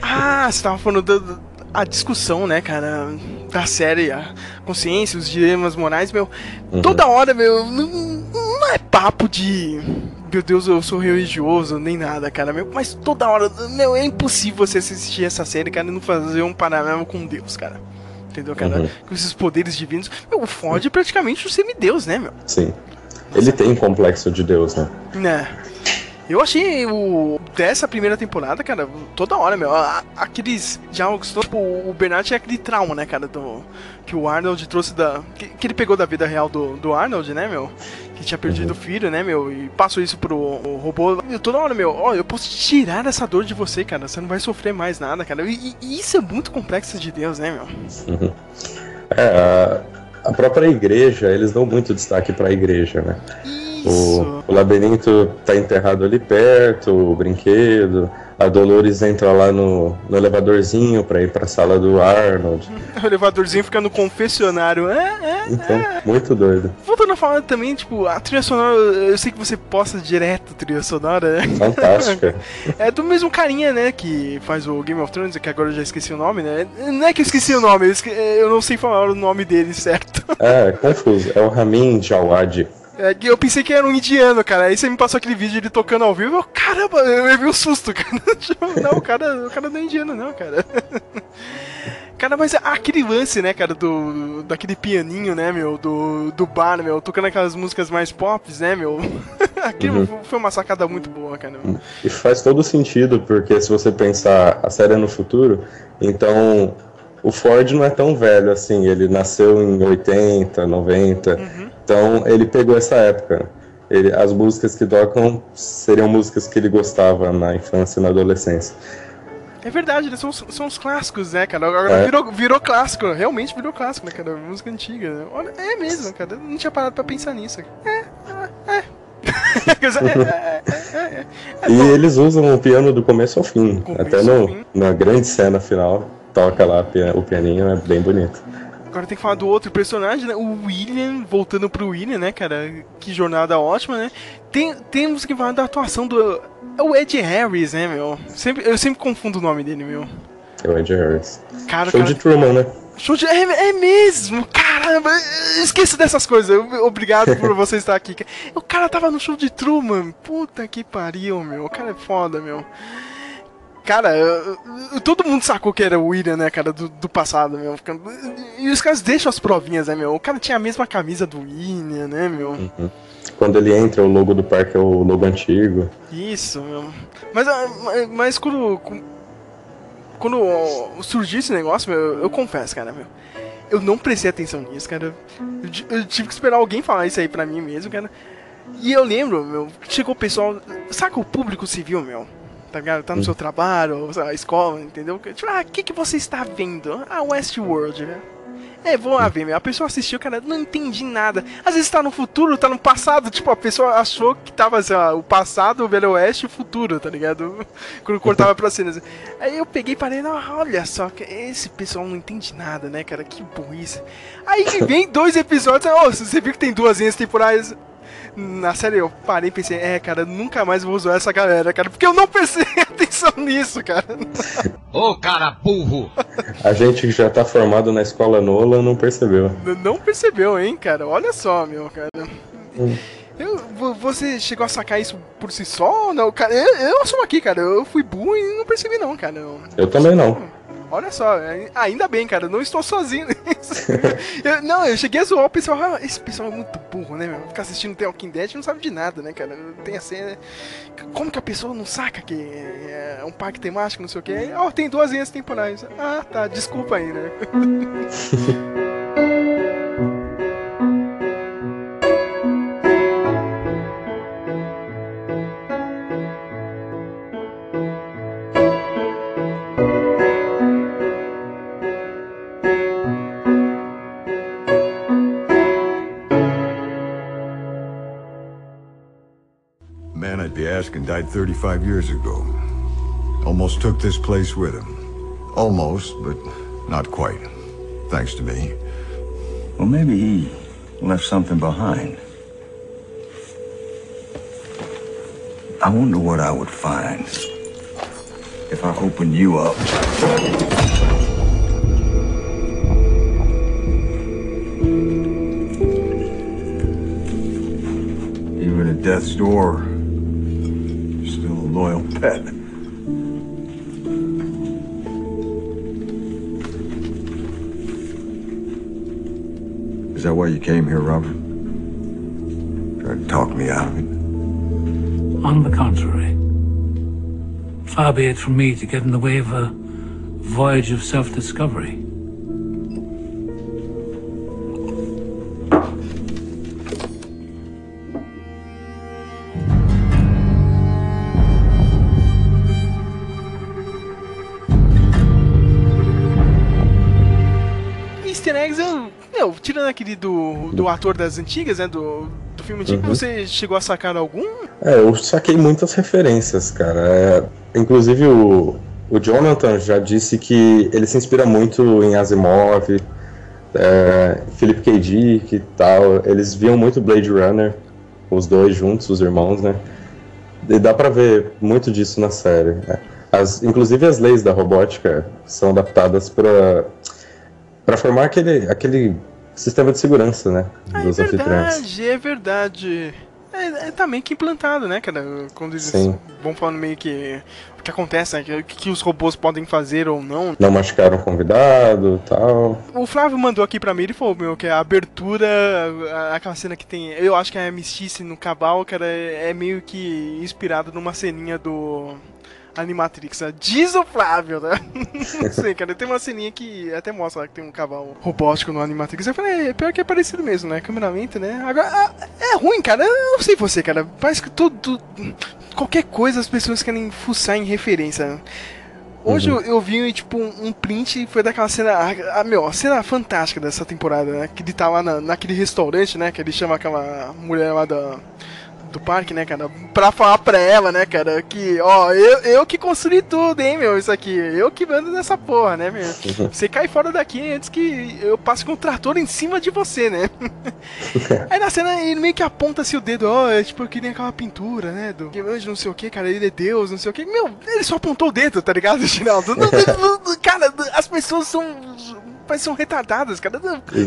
Ah, você tava falando da, a discussão, né, cara? Da série, a consciência, os dilemas morais, meu. Toda hora, meu. Não, não é papo de. Meu Deus, eu sou religioso, nem nada, cara, meu. Mas toda hora, meu, é impossível você assistir essa série, cara, e não fazer um paralelo com Deus, cara. Entendeu, cara? Uhum. Com esses poderes divinos. Meu, o Ford é praticamente um semideus, né, meu? Sim. Ele tem complexo de Deus, né? Né. Eu achei o dessa primeira temporada, cara, toda hora, meu. Aqueles diálogos, tipo, o Bernard tinha aquele trauma, né, cara, do que o Arnold trouxe da que, que ele pegou da vida real do, do Arnold, né, meu? Que tinha perdido o filho, né, meu? E passou isso pro robô. E toda hora, meu, ó, eu posso tirar essa dor de você, cara. Você não vai sofrer mais nada, cara. E, e isso é muito complexo de Deus, né, meu? É, a, a própria igreja, eles dão muito destaque pra igreja, né? Isso. O, o labirinto tá enterrado ali perto, o brinquedo. A Dolores entra lá no, no elevadorzinho pra ir pra sala do Arnold. [LAUGHS] O elevadorzinho fica no confessionário. É, é, Então, muito doido. Voltando a falar também, tipo, a trilha sonora, eu sei que você posta direto trilha sonora, né? Fantástica. [LAUGHS] É do mesmo carinha, né, que faz o Game of Thrones, que agora eu já esqueci o nome, né? Não é que eu esqueci o nome, eu, esque- eu não sei falar o nome dele certo. É, [LAUGHS] confuso. É o Ramin Djawadi. É eu pensei que era um indiano, cara. Aí você me passou aquele vídeo ele tocando ao vivo, eu, caramba, eu levei um susto, [LAUGHS] cara. Tipo, Não, o cara, o cara não é indiano, não, cara. [LAUGHS] Cara, mas aquele lance, né, cara, do. daquele pianinho, né, meu, do, do bar, meu, tocando aquelas músicas mais pop, né, meu. [LAUGHS] Aquilo foi uma sacada muito boa, cara. E faz todo sentido, porque se você pensar a série é no futuro, então o Ford não é tão velho assim, ele nasceu em 80, 90, então ele pegou essa época. Ele, as músicas que tocam seriam músicas que ele gostava na infância e na adolescência. É verdade, né? São, os- são os clássicos, né, cara? Agora É. virou, virou clássico, realmente virou clássico, né, cara? Música antiga, né? Olha, é mesmo, cara. Eu não tinha parado pra pensar nisso. É, é, é. [LAUGHS] É, é, é, é, é. E eles usam o piano do começo ao fim, Começo até no, fim. na grande cena final, toca lá o pianinho, é bem bonito. Agora tem que falar do outro personagem, né? O William, voltando pro William, né, cara? Que jornada ótima, né? Tem, temos que falar da atuação do. É o Ed Harris, né, meu? Sempre, eu sempre confundo o nome dele, meu. É o Ed Harris. Cara, Show cara- de Truman, né? Show de. É, é mesmo! Caramba! Esqueço dessas coisas. Obrigado [LAUGHS] por você estar aqui. O cara tava no show de Truman. Puta que pariu, meu. O cara é foda, meu. Cara, eu- eu- todo mundo sacou que era o William, né, cara, do, do passado, meu. E os caras deixam as provinhas, né, meu? O cara tinha a mesma camisa do William, né, meu? Quando ele entra, o logo do parque é o logo antigo. Isso, meu. Mas, ah, mas- quando. Quando surgiu esse negócio, meu, eu, eu confesso, cara, meu. Eu não prestei atenção nisso, cara. Eu, eu tive que esperar alguém falar isso aí pra mim mesmo, cara. E eu lembro, meu, chegou o pessoal. Saca o público civil, meu? Tá ligado? Tá no seu trabalho, ou lá, escola, entendeu? Tipo, ah, o que, que você está vendo? Ah, Westworld, né? É, vou lá ver, meu. A pessoa assistiu, cara, não entendi nada. Às vezes tá no futuro, tá no passado. Tipo, a pessoa achou que tava, sei lá, o passado, o Velho Oeste e o futuro, tá ligado? [LAUGHS] Quando cortava pra cenas. Aí eu peguei e parei, não, olha só, esse pessoal não entende nada, né, cara? Que burrice. Aí [LAUGHS] vem dois episódios, ô, você viu que tem duas linhas temporais. Na série eu parei e pensei, é, cara, nunca mais vou usar essa galera, cara, porque eu não prestei [LAUGHS] atenção nisso, cara. Ô, cara burro! A gente que já tá formado na escola Nola não percebeu. N- Não percebeu, hein, cara? Olha só, meu, cara. Hum. Eu, vo- você chegou a sacar isso por si só? Não, cara, eu, eu assumo aqui, cara. Eu fui burro e não percebi, não, cara. Eu- Eu também não. Olha só, é- ainda bem, cara, não estou sozinho [LAUGHS] nisso. Eu- não, eu cheguei a zoar o pessoal, ah, esse pessoal é muito burro, né, meu? Ficar assistindo The Walking Dead não sabe de nada, né, cara? Tem a cena. Como que a pessoa não saca que é um parque temático, não sei o quê? Ó, tem duas linhas temporais. Ah, tá, desculpa aí, né? [LAUGHS] Died 35 years ago. Almost took this place with him. Almost, but not quite. Thanks to me. Well, maybe he left something behind. I wonder what I would find if I opened you up. Even at death's door, still loyal pet. Is that why you came here, Robert? Tried to talk me out of it? On the contrary, far be it from me to get in the way of a voyage of self tirando aquele do, do ator das antigas, né? Do, do filme antigo, Uhum. você chegou a sacar algum? É, eu saquei muitas referências, cara. É, inclusive o, o Jonathan já disse que ele se inspira muito em Asimov, é, Philip K. Dick e tal. Eles viam muito Blade Runner, os dois juntos, os irmãos, né? E dá pra ver muito disso na série. né? As, inclusive as leis da robótica são adaptadas pra para formar aquele, aquele sistema de segurança, né? Dos é anfitriões. verdade, é verdade. É, é, tá meio que implantado, né, cara? Quando eles Sim. vão falando meio que. O que acontece, né? O que, que os robôs podem fazer ou não. Não machucaram o convidado tal. O Flávio mandou aqui pra mim, ele falou, meu, que a abertura, a- aquela cena que tem. Eu acho que a Mistice no Cabal, cara, é é meio que inspirado numa ceninha do. Animatrix, né? diz o Flávio, né? [LAUGHS] Não sei, cara, tem uma ceninha que até mostra lá que tem um cavalo robótico no Animatrix. Eu falei, é, pior que é parecido mesmo, né? Cameramente, né? Agora, ah, é ruim, cara. Eu não sei você, cara. Parece que tudo. Qualquer coisa as pessoas querem fuçar em referência. né? Hoje Uhum. eu, eu vi, tipo, um, um print foi daquela cena. A, a- meu, a cena fantástica dessa temporada, né? Que ele tá lá na, naquele restaurante, né? Que ele chama aquela mulher lá da, do parque, né, cara? Pra falar pra ela, né, cara? Que, ó, eu, eu que construí tudo, hein, meu? Isso aqui. Eu que mando nessa porra, né, meu? [LAUGHS] Você cai fora daqui antes que eu passe com o trator em cima de você, né? [LAUGHS] Aí na cena ele meio que aponta assim o dedo, ó, é tipo, eu queria aquela pintura, né? Do que anjo, não sei o que, cara, ele é Deus, não sei o que. Meu, ele só apontou o dedo, tá ligado, [LAUGHS] Ginaldo? Cara, as pessoas são. Parece que são retardadas, cara.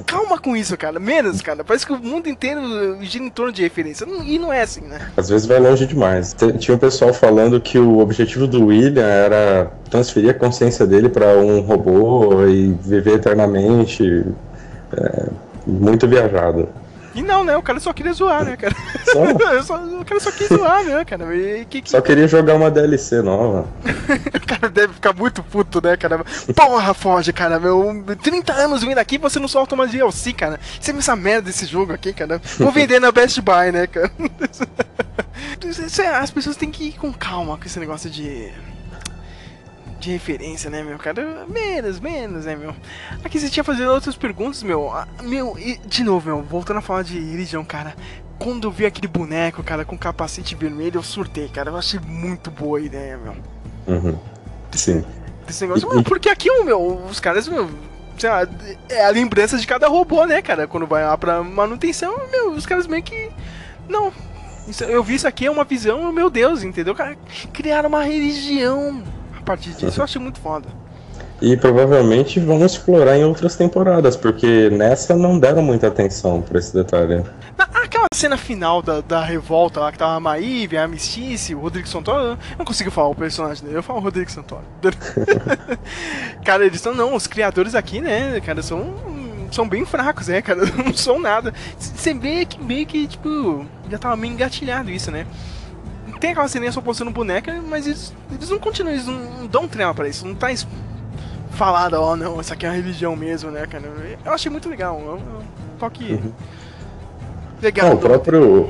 Calma com isso, cara. Menos, cara. Parece que o mundo inteiro gira em torno de referência. E não é assim, né? Às vezes vai longe demais. Tinha um pessoal falando que o objetivo do William era transferir a consciência dele para um robô e viver eternamente. É, muito viajado. E não, né? O cara só queria zoar, né, cara? Só? [LAUGHS] Só- o cara só quis zoar, né, cara? E que, que Só queria jogar uma DLC nova. [LAUGHS] o cara deve ficar muito puto, né, cara? Porra, Ford, cara, meu. 30 anos vindo aqui você não solta uma DLC, cara. Você vê essa merda desse jogo aqui, cara. Vou vender na Best Buy, né, cara? [LAUGHS] É- As pessoas têm que ir com calma com esse negócio de. De referência, né, meu cara? Menos, menos, né, meu? Aqui você tinha fazendo outras perguntas, meu. Ah, Meu, e, de novo, meu, voltando a falar de religião, cara. Quando eu vi aquele boneco, cara, com capacete vermelho, eu surtei, cara. Eu achei muito boa a ideia, meu. Uhum. Sim. Desse negócio. Mano, porque aqui, meu, os caras, meu, sei lá, é a lembrança de cada robô, né, cara? Quando vai lá pra manutenção, meu, os caras meio que Não. Isso- eu vi isso aqui, é uma visão, meu Deus, entendeu? Cara, criaram uma religião partir disso. Eu achei muito foda. E provavelmente vão explorar em outras temporadas, porque nessa não deram muita atenção pra esse detalhe. Na- aquela cena final da, da revolta lá, que tava a Maíve, a Mistice, o Rodrigo Santoro, eu não consigo falar o personagem dele, eu falo Rodrigo Santoro. [LAUGHS] cara, eles são, não, os criadores aqui, né, cara, são, são bem fracos, né, cara, [LAUGHS] não são nada. Você vê que meio que, tipo, já tava meio engatilhado isso, né. Tem aquela ceninha só postando boneca, mas eles, eles não continuam, eles não, não dão trema pra isso, não tá es- falado, ó, não, isso aqui é uma religião mesmo, né, cara. Eu achei muito legal, um, toque legal. Não, o próprio,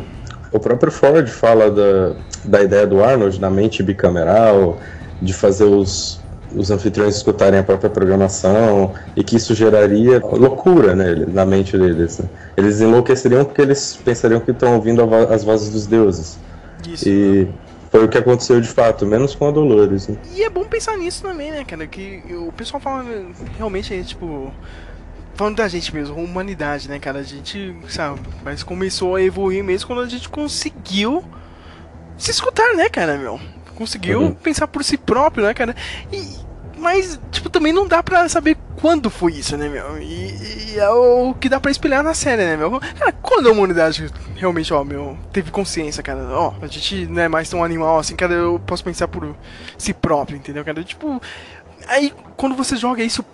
o próprio Ford fala da, da ideia do Arnold na mente bicameral, de fazer os, os anfitriões escutarem a própria programação, e que isso geraria loucura né, na mente deles. né? Eles enlouqueceriam porque eles pensariam que estão ouvindo as vozes dos deuses. Isso, E foi o que aconteceu de fato, menos com a Dolores. né? E é bom pensar nisso também, né, cara? Que o pessoal fala realmente é tipo. Falando da gente mesmo, humanidade, né, cara? A gente, sabe, mas começou a evoluir mesmo quando a gente conseguiu se escutar, né, cara, meu? Conseguiu Uhum. pensar por si próprio, né, cara? E, mas, tipo, também não dá pra saber quando foi isso, né, meu? E, e é o que dá pra espelhar na série, né, meu? Cara, quando a humanidade realmente, ó, meu, teve consciência, cara, ó, a gente não é mais tão animal assim, cara, eu posso pensar por si próprio, entendeu, cara? Tipo, aí quando você joga isso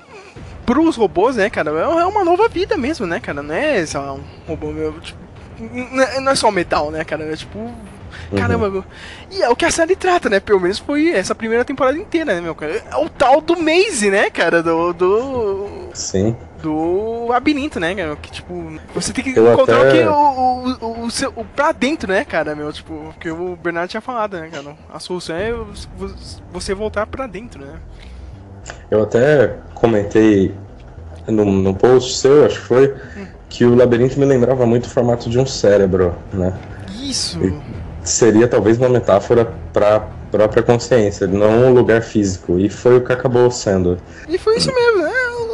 pros robôs, né, cara, é é uma nova vida mesmo, né, cara? Não é só um robô meu, tipo, não é- não é só metal, né, cara? É tipo. Caramba, meu. E é o que a série trata, né? Pelo menos foi essa primeira temporada inteira, né, meu cara? É o tal do Maze, né, cara? Do. do Sim. do labirinto, né, cara? Que tipo, você tem que Eu encontrar até- o, que, o, o, o, seu, o pra dentro, né, cara, meu? Tipo, que o Bernardo tinha falado, né, cara? A solução é vo- você voltar pra dentro, né? Eu até comentei num, num post seu, acho que foi, que o labirinto me lembrava muito o formato de um cérebro, né? Isso. Seria talvez uma metáfora para própria consciência, não um lugar físico. E foi o que acabou sendo. E foi isso mesmo, né?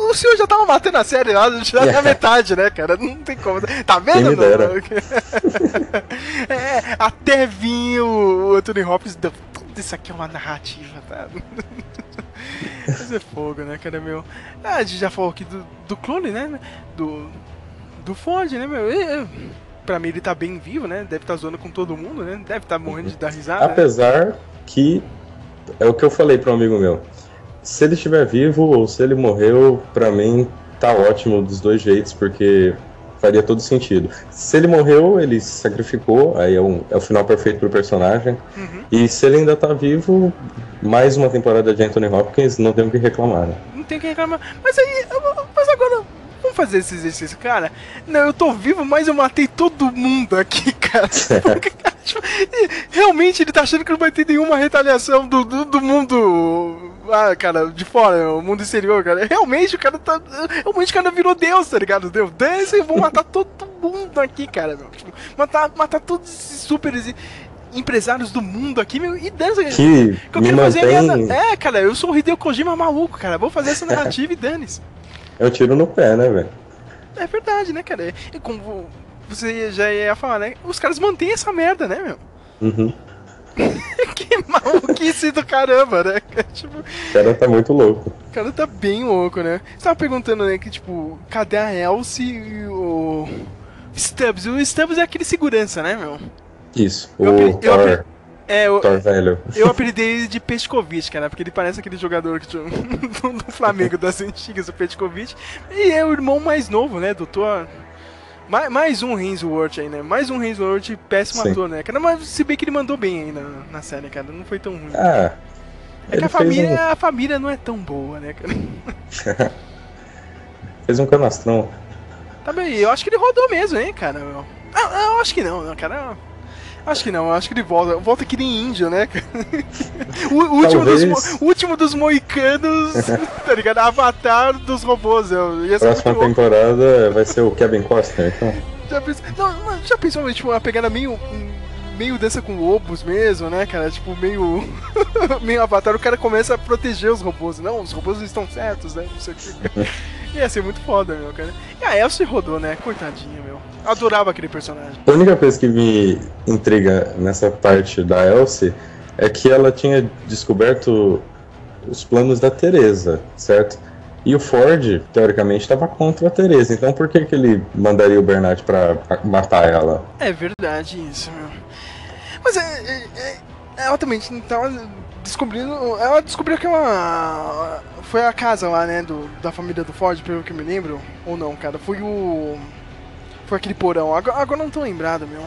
O senhor já tava matando a série lá, já na [LAUGHS] metade, né, cara? Não tem como. Tá vendo? Quem me [LAUGHS] é, até vir o, Anthony Hopkins. Tudo isso aqui é uma narrativa, tá? [LAUGHS] Mas é fogo, né, cara, meu? Ah, a gente já falou aqui do, do clone, né? Do, do Ford, né, meu? E, pra mim ele tá bem vivo, né? Deve estar tá zoando com todo mundo, né? Deve estar tá morrendo de dar risada. né? Apesar que é o que eu falei para um amigo meu. Se ele estiver vivo ou se ele morreu, pra mim tá ótimo dos dois jeitos, porque faria todo sentido. Se ele morreu, ele se sacrificou, aí é, um, é o final perfeito pro personagem. Uhum. E se ele ainda tá vivo, mais uma temporada de Anthony Hopkins, não tem o que reclamar. Né? Não tem o que reclamar. Mas aí, mas agora, fazer esse exercício, cara. Não, eu tô vivo, mas eu matei todo mundo aqui, [LAUGHS] cara. Porque, cara, tipo, realmente ele tá achando que não vai ter nenhuma retaliação do, do, do mundo. Ah, cara, de fora, o mundo exterior, cara. Realmente o cara tá. Realmente o cara virou Deus, tá ligado? Deus, Deus, e vão matar todo mundo aqui, cara, meu. Tipo, matar, matar todos esses super empresários do mundo aqui, meu, e dança. Que que eu me quero fazer minha- mantém- É, cara, eu sou o Hideo Kojima maluco, cara. Vou fazer essa narrativa e dane-se. É um tiro no pé, né, velho? É verdade, né, cara? E como você já ia falar, né? Os caras mantêm essa merda, né, meu? Uhum. [LAUGHS] que maluquice do caramba, né? [LAUGHS] Tipo, O cara tá muito louco. o cara tá bem louco, né? Você tava perguntando, né, que tipo, cadê a Elsie e o Stubbs? O Stubbs é aquele segurança, né, meu? Isso. Eu O eu É, eu, velho. eu apelidei ele de Petkovic, cara, porque ele parece aquele jogador [LAUGHS] do, do Flamengo das antigas, o Petkovic. E é o irmão mais novo, né, do Thor. Mais, mais um Hemsworth aí, né? Mais um Hemsworth péssimo Sim. ator, né? Cara, mas se bem que ele mandou bem aí na, na série, cara. Não foi tão ruim. Ah, é que a família, um- a família não é tão boa, né, cara? [LAUGHS] fez um canastrão. Tá bem, eu acho que ele rodou mesmo, hein, cara. meu. Ah, eu acho que não, não, cara. Acho que não, acho que ele volta. Volta que nem índio, né? O, [LAUGHS] o último, dos, o último dos moicanos, [LAUGHS] tá ligado? Avatar dos robôs. Eu, ia ser Próxima temporada vai ser o Kevin Costner, então. Já pensou, não, já pensou, tipo, uma pegada meio. Meio dança com lobos mesmo, né, cara? Tipo, meio. [LAUGHS] meio avatar, o cara começa a proteger os robôs. Não, os robôs estão certos, né? Não sei o que. Ia ser muito foda, meu, cara. E a Elsie rodou, né? Coitadinha, meu. Adorava aquele personagem. A única coisa que me intriga nessa parte da Elsie é que ela tinha descoberto os planos da Teresa, certo? E o Ford, teoricamente, estava contra a Teresa. Então por que, que ele mandaria o Bernard para matar ela? É verdade isso, meu. Mas é, é, é, ela também tava descobrindo. Ela descobriu que ela. Foi a casa lá, né? Do, da família do Ford, pelo que eu me lembro. Ou não, cara. Foi o. Foi aquele porão. Agora, agora não tô lembrado, meu.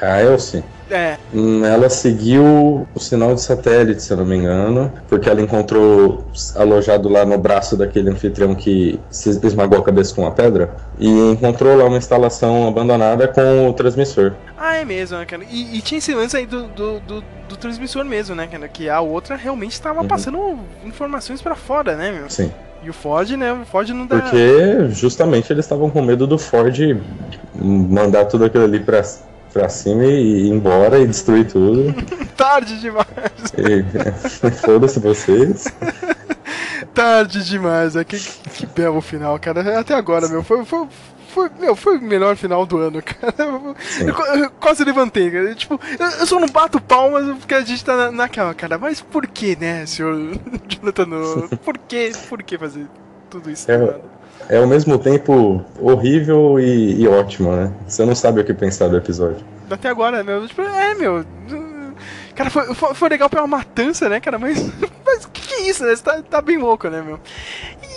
A Elsie? É. Hum, Ela seguiu o sinal de satélite, se eu não me engano, porque ela encontrou alojado lá no braço daquele anfitrião que se esmagou a cabeça com uma pedra e encontrou lá uma instalação abandonada com o transmissor. Ah, é mesmo, né, cara? E, e tinha esse lance aí do, do, do, do transmissor mesmo, né, cara? Que a outra realmente estava passando informações pra fora, né, meu? Sim. E o Ford, né? O Ford não dá. Porque justamente eles estavam com medo do Ford mandar tudo aquilo ali pra, pra cima e ir embora e destruir tudo. [LAUGHS] Tarde demais. E, [LAUGHS] Foda-se vocês. [LAUGHS] Tarde demais, é que, que belo final, cara. Até agora, meu. Foi, foi, foi, meu, foi o melhor final do ano, cara. Eu, eu quase levantei, cara. Tipo, eu, eu só não bato palmas porque a gente tá na, naquela, cara. Mas por que, né, senhor Jonathan? Por que, por que fazer tudo isso? É, é ao mesmo tempo horrível e, e ótimo, né? Você não sabe o que pensar do episódio. Até agora, meu. Tipo, é, meu. Cara, foi, foi, foi legal pela matança, né, cara? Mas, [LAUGHS] mas o que, que é isso, né? Você tá, tá bem louco, né, meu?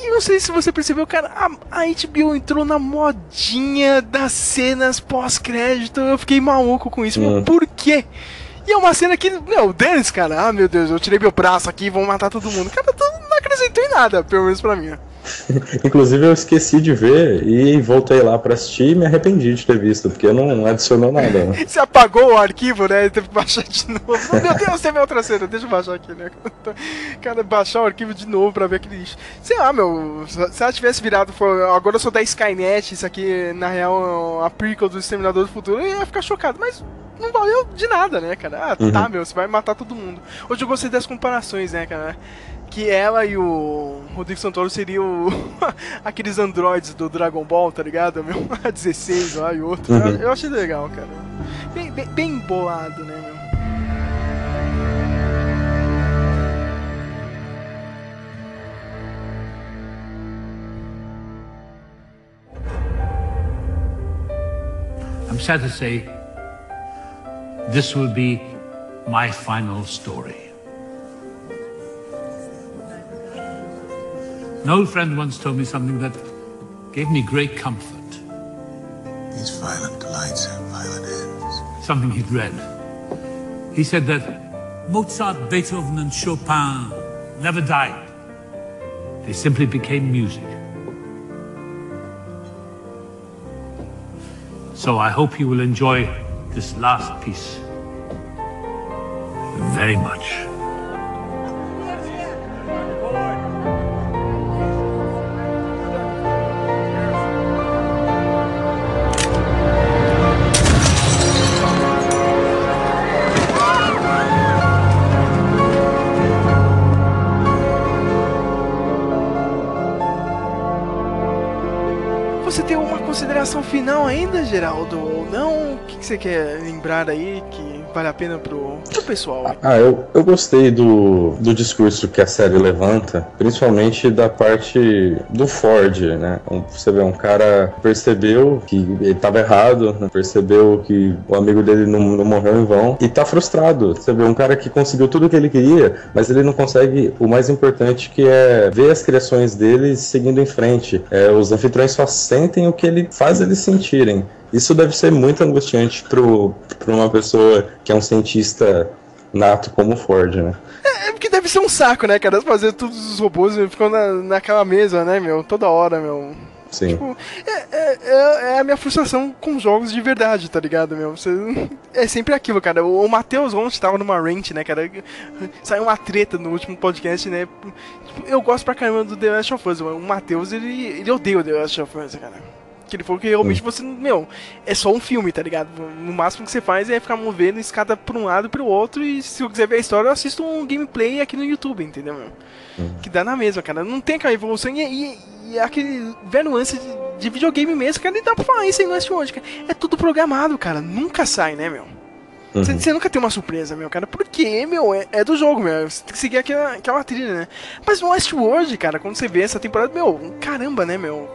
E não sei se você percebeu, cara, a, a HBO entrou na modinha das cenas pós-crédito. Eu fiquei maluco com isso. Hum. Por quê? E é uma cena que, meu, dane cara. Ah, meu Deus, eu tirei meu braço aqui, vão matar todo mundo. Cara, tu não acrescentou em nada, pelo menos pra mim. [LAUGHS] Inclusive eu esqueci de ver e voltei lá pra assistir e me arrependi de ter visto, porque não, não adicionou nada. Né? Você apagou o arquivo, né? Teve que baixar de novo. [LAUGHS] Meu Deus, teve outra cena, deixa eu baixar aqui, né? [LAUGHS] Cara, baixar o arquivo de novo pra ver aquele lixo. Sei lá, meu, se ela tivesse virado, agora eu sou da Skynet, isso aqui, na real, a prequel do Exterminador do Futuro, eu ia ficar chocado, mas não valeu de nada, né, cara? Ah, tá, Uhum. meu, você vai matar todo mundo. Hoje eu gostei das comparações, né, cara? Que ela e o Rodrigo Santoro seriam [LAUGHS] aqueles androides do Dragon Ball, tá ligado? [LAUGHS] Meu, a 16 lá e outro. Uhum. Eu, eu achei legal, cara. Bem, bem, bem bolado, né, meu? I'm sad to say this will be my final story. An old friend once told me something that gave me great comfort. These violent delights have violent ends. Something he'd read. He said that Mozart, Beethoven, and Chopin never died. They simply became music. So I hope you will enjoy this last piece very much. Final ainda, Geraldo? Ou não? O que, que você quer lembrar aí que vale a pena pro, pro pessoal? Ah, eu, eu gostei do, do discurso que a série levanta, principalmente da parte do Ford, né? Você vê, um cara percebeu que ele estava errado, né? percebeu que o amigo dele não, não morreu em vão e tá frustrado. Você vê, um cara que conseguiu tudo o que ele queria, mas ele não consegue o mais importante que é ver as criações dele seguindo em frente. É, os anfitriões só sentem o que ele faz eles sentirem. Isso deve ser muito angustiante para uma pessoa que é um cientista nato como o Ford, né? É porque deve ser um saco, né, cara? Fazer todos os robôs ficam na, naquela mesa, né, meu? Toda hora, meu. Sim. Tipo, é, é, é- é a minha frustração com jogos de verdade, tá ligado, meu? Você, é sempre aquilo, cara. O, o Matheus ontem tava numa rant, né, cara? Saiu uma treta no último podcast, né? Tipo, eu gosto pra caramba do The Last of Us. O Matheus, ele, ele odeia o The Last of Us, cara. Que ele falou que realmente você, meu, é só um filme, tá ligado? No máximo que você faz é ficar movendo escada pra um lado e pro outro. E se eu quiser ver a história, eu assisto um gameplay aqui no YouTube, entendeu, meu? Que dá na mesma, cara. Não tem aquela evolução. E, e- e aquele velho lance de, de videogame mesmo, cara, nem dá pra falar isso aí no Westworld, cara. É tudo programado, cara. Nunca sai, né, meu? Você Uhum. nunca tem uma surpresa, meu, cara. Porque, meu, é, é do jogo, meu. Você tem que seguir aquela, aquela trilha, né? Mas no Westworld, cara, quando você vê essa temporada, meu, caramba, né, meu?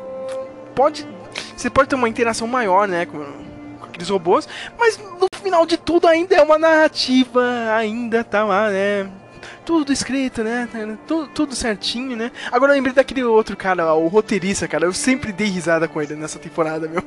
Pode. Você pode ter uma interação maior, né, com, com aqueles robôs, mas no final de tudo ainda é uma narrativa, ainda tá lá, né? Tudo escrito, né? Tudo, tudo certinho, né? Agora eu lembrei daquele outro cara, o roteirista, cara. Eu sempre dei risada com ele nessa temporada, [LAUGHS] meu.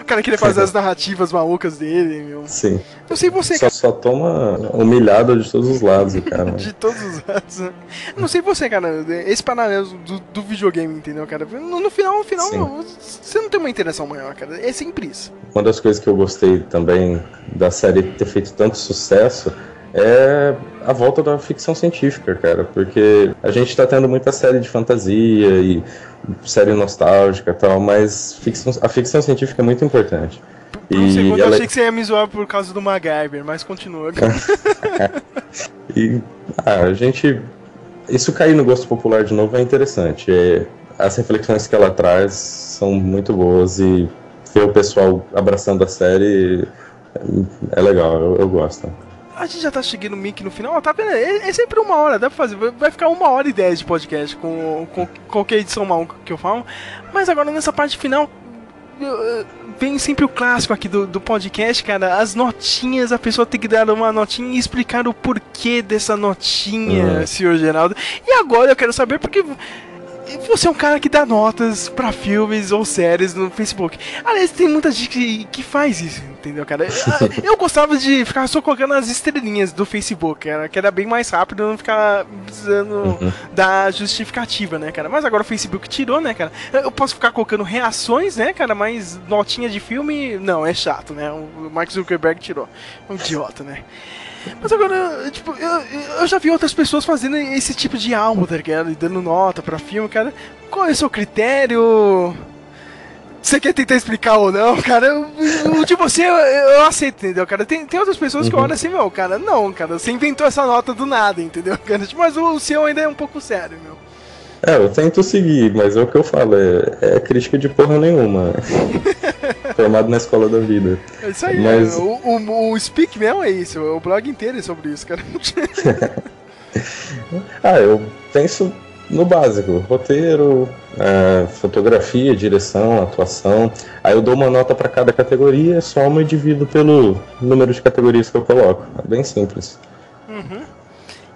O cara queria fazer as [LAUGHS] narrativas malucas dele, meu. Sim. Eu sei você, Só, só toma humilhada de todos os lados, cara. [LAUGHS] De todos os lados. né? Não sei você, cara. Esse paralelo do, do videogame, entendeu, cara? No, no final, no final, Sim. não, você não tem uma interação maior, cara. É sempre isso. Uma das coisas que eu gostei também da série ter feito tanto sucesso é a volta da ficção científica, cara, porque a gente tá tendo muita série de fantasia e série nostálgica e tal, mas ficção- a ficção científica é muito importante. Por um segundo eu ela- achei que você ia me zoar por causa do MacGyver, mas continua. [LAUGHS] E ah, a gente. Isso cair no gosto popular de novo é interessante. É, as reflexões que ela traz são muito boas e ver o pessoal abraçando a série é, é legal, eu, eu gosto. A gente já tá chegando no mic no final, tá vendo? É, é sempre uma hora, dá pra fazer. Vai- ficar uma hora e dez de podcast com, com qualquer edição maluca que eu falo. Mas agora nessa parte final. eu- Vem sempre o clássico aqui do, do podcast, cara. As notinhas, a pessoa tem que dar uma notinha e explicar o porquê dessa notinha, Hum. senhor Geraldo. E agora eu quero saber porque você é um cara que dá notas pra filmes ou séries no Facebook. Aliás, tem muita gente que, que faz isso, entendeu, cara? Eu, [LAUGHS] eu gostava de ficar só colocando as estrelinhas do Facebook, cara, que era bem mais rápido, não ficar precisando Uhum. da justificativa, né, cara? Mas agora o Facebook tirou, né, cara? Eu posso ficar colocando reações, né, cara? Mas notinha de filme, não, é chato, né? O Mark Zuckerberg tirou. É um idiota, né? Mas agora, tipo, eu, eu já vi outras pessoas fazendo esse tipo de algo, tá ligado? E dando nota pra filme, cara. Qual é o seu critério? Você quer tentar explicar ou não, cara? O de você eu, eu aceito, entendeu, cara? Tem, tem outras pessoas que Uhum. olham assim, meu, cara, não, cara, você inventou essa nota do nada, entendeu, [LAUGHS] cara? Tipo, Mas o seu ainda é um pouco sério, meu. É, eu tento seguir, mas é o que eu falo, é, é crítica de porra nenhuma. [LAUGHS] Formado na escola da vida. É isso aí, Mas- o, o, o Speak mesmo é isso, o blog inteiro é sobre isso, cara. [LAUGHS] Ah, eu penso no básico: roteiro, é, fotografia, direção, atuação. Aí eu dou uma nota pra cada categoria, soma e divido pelo número de categorias que eu coloco. É bem simples.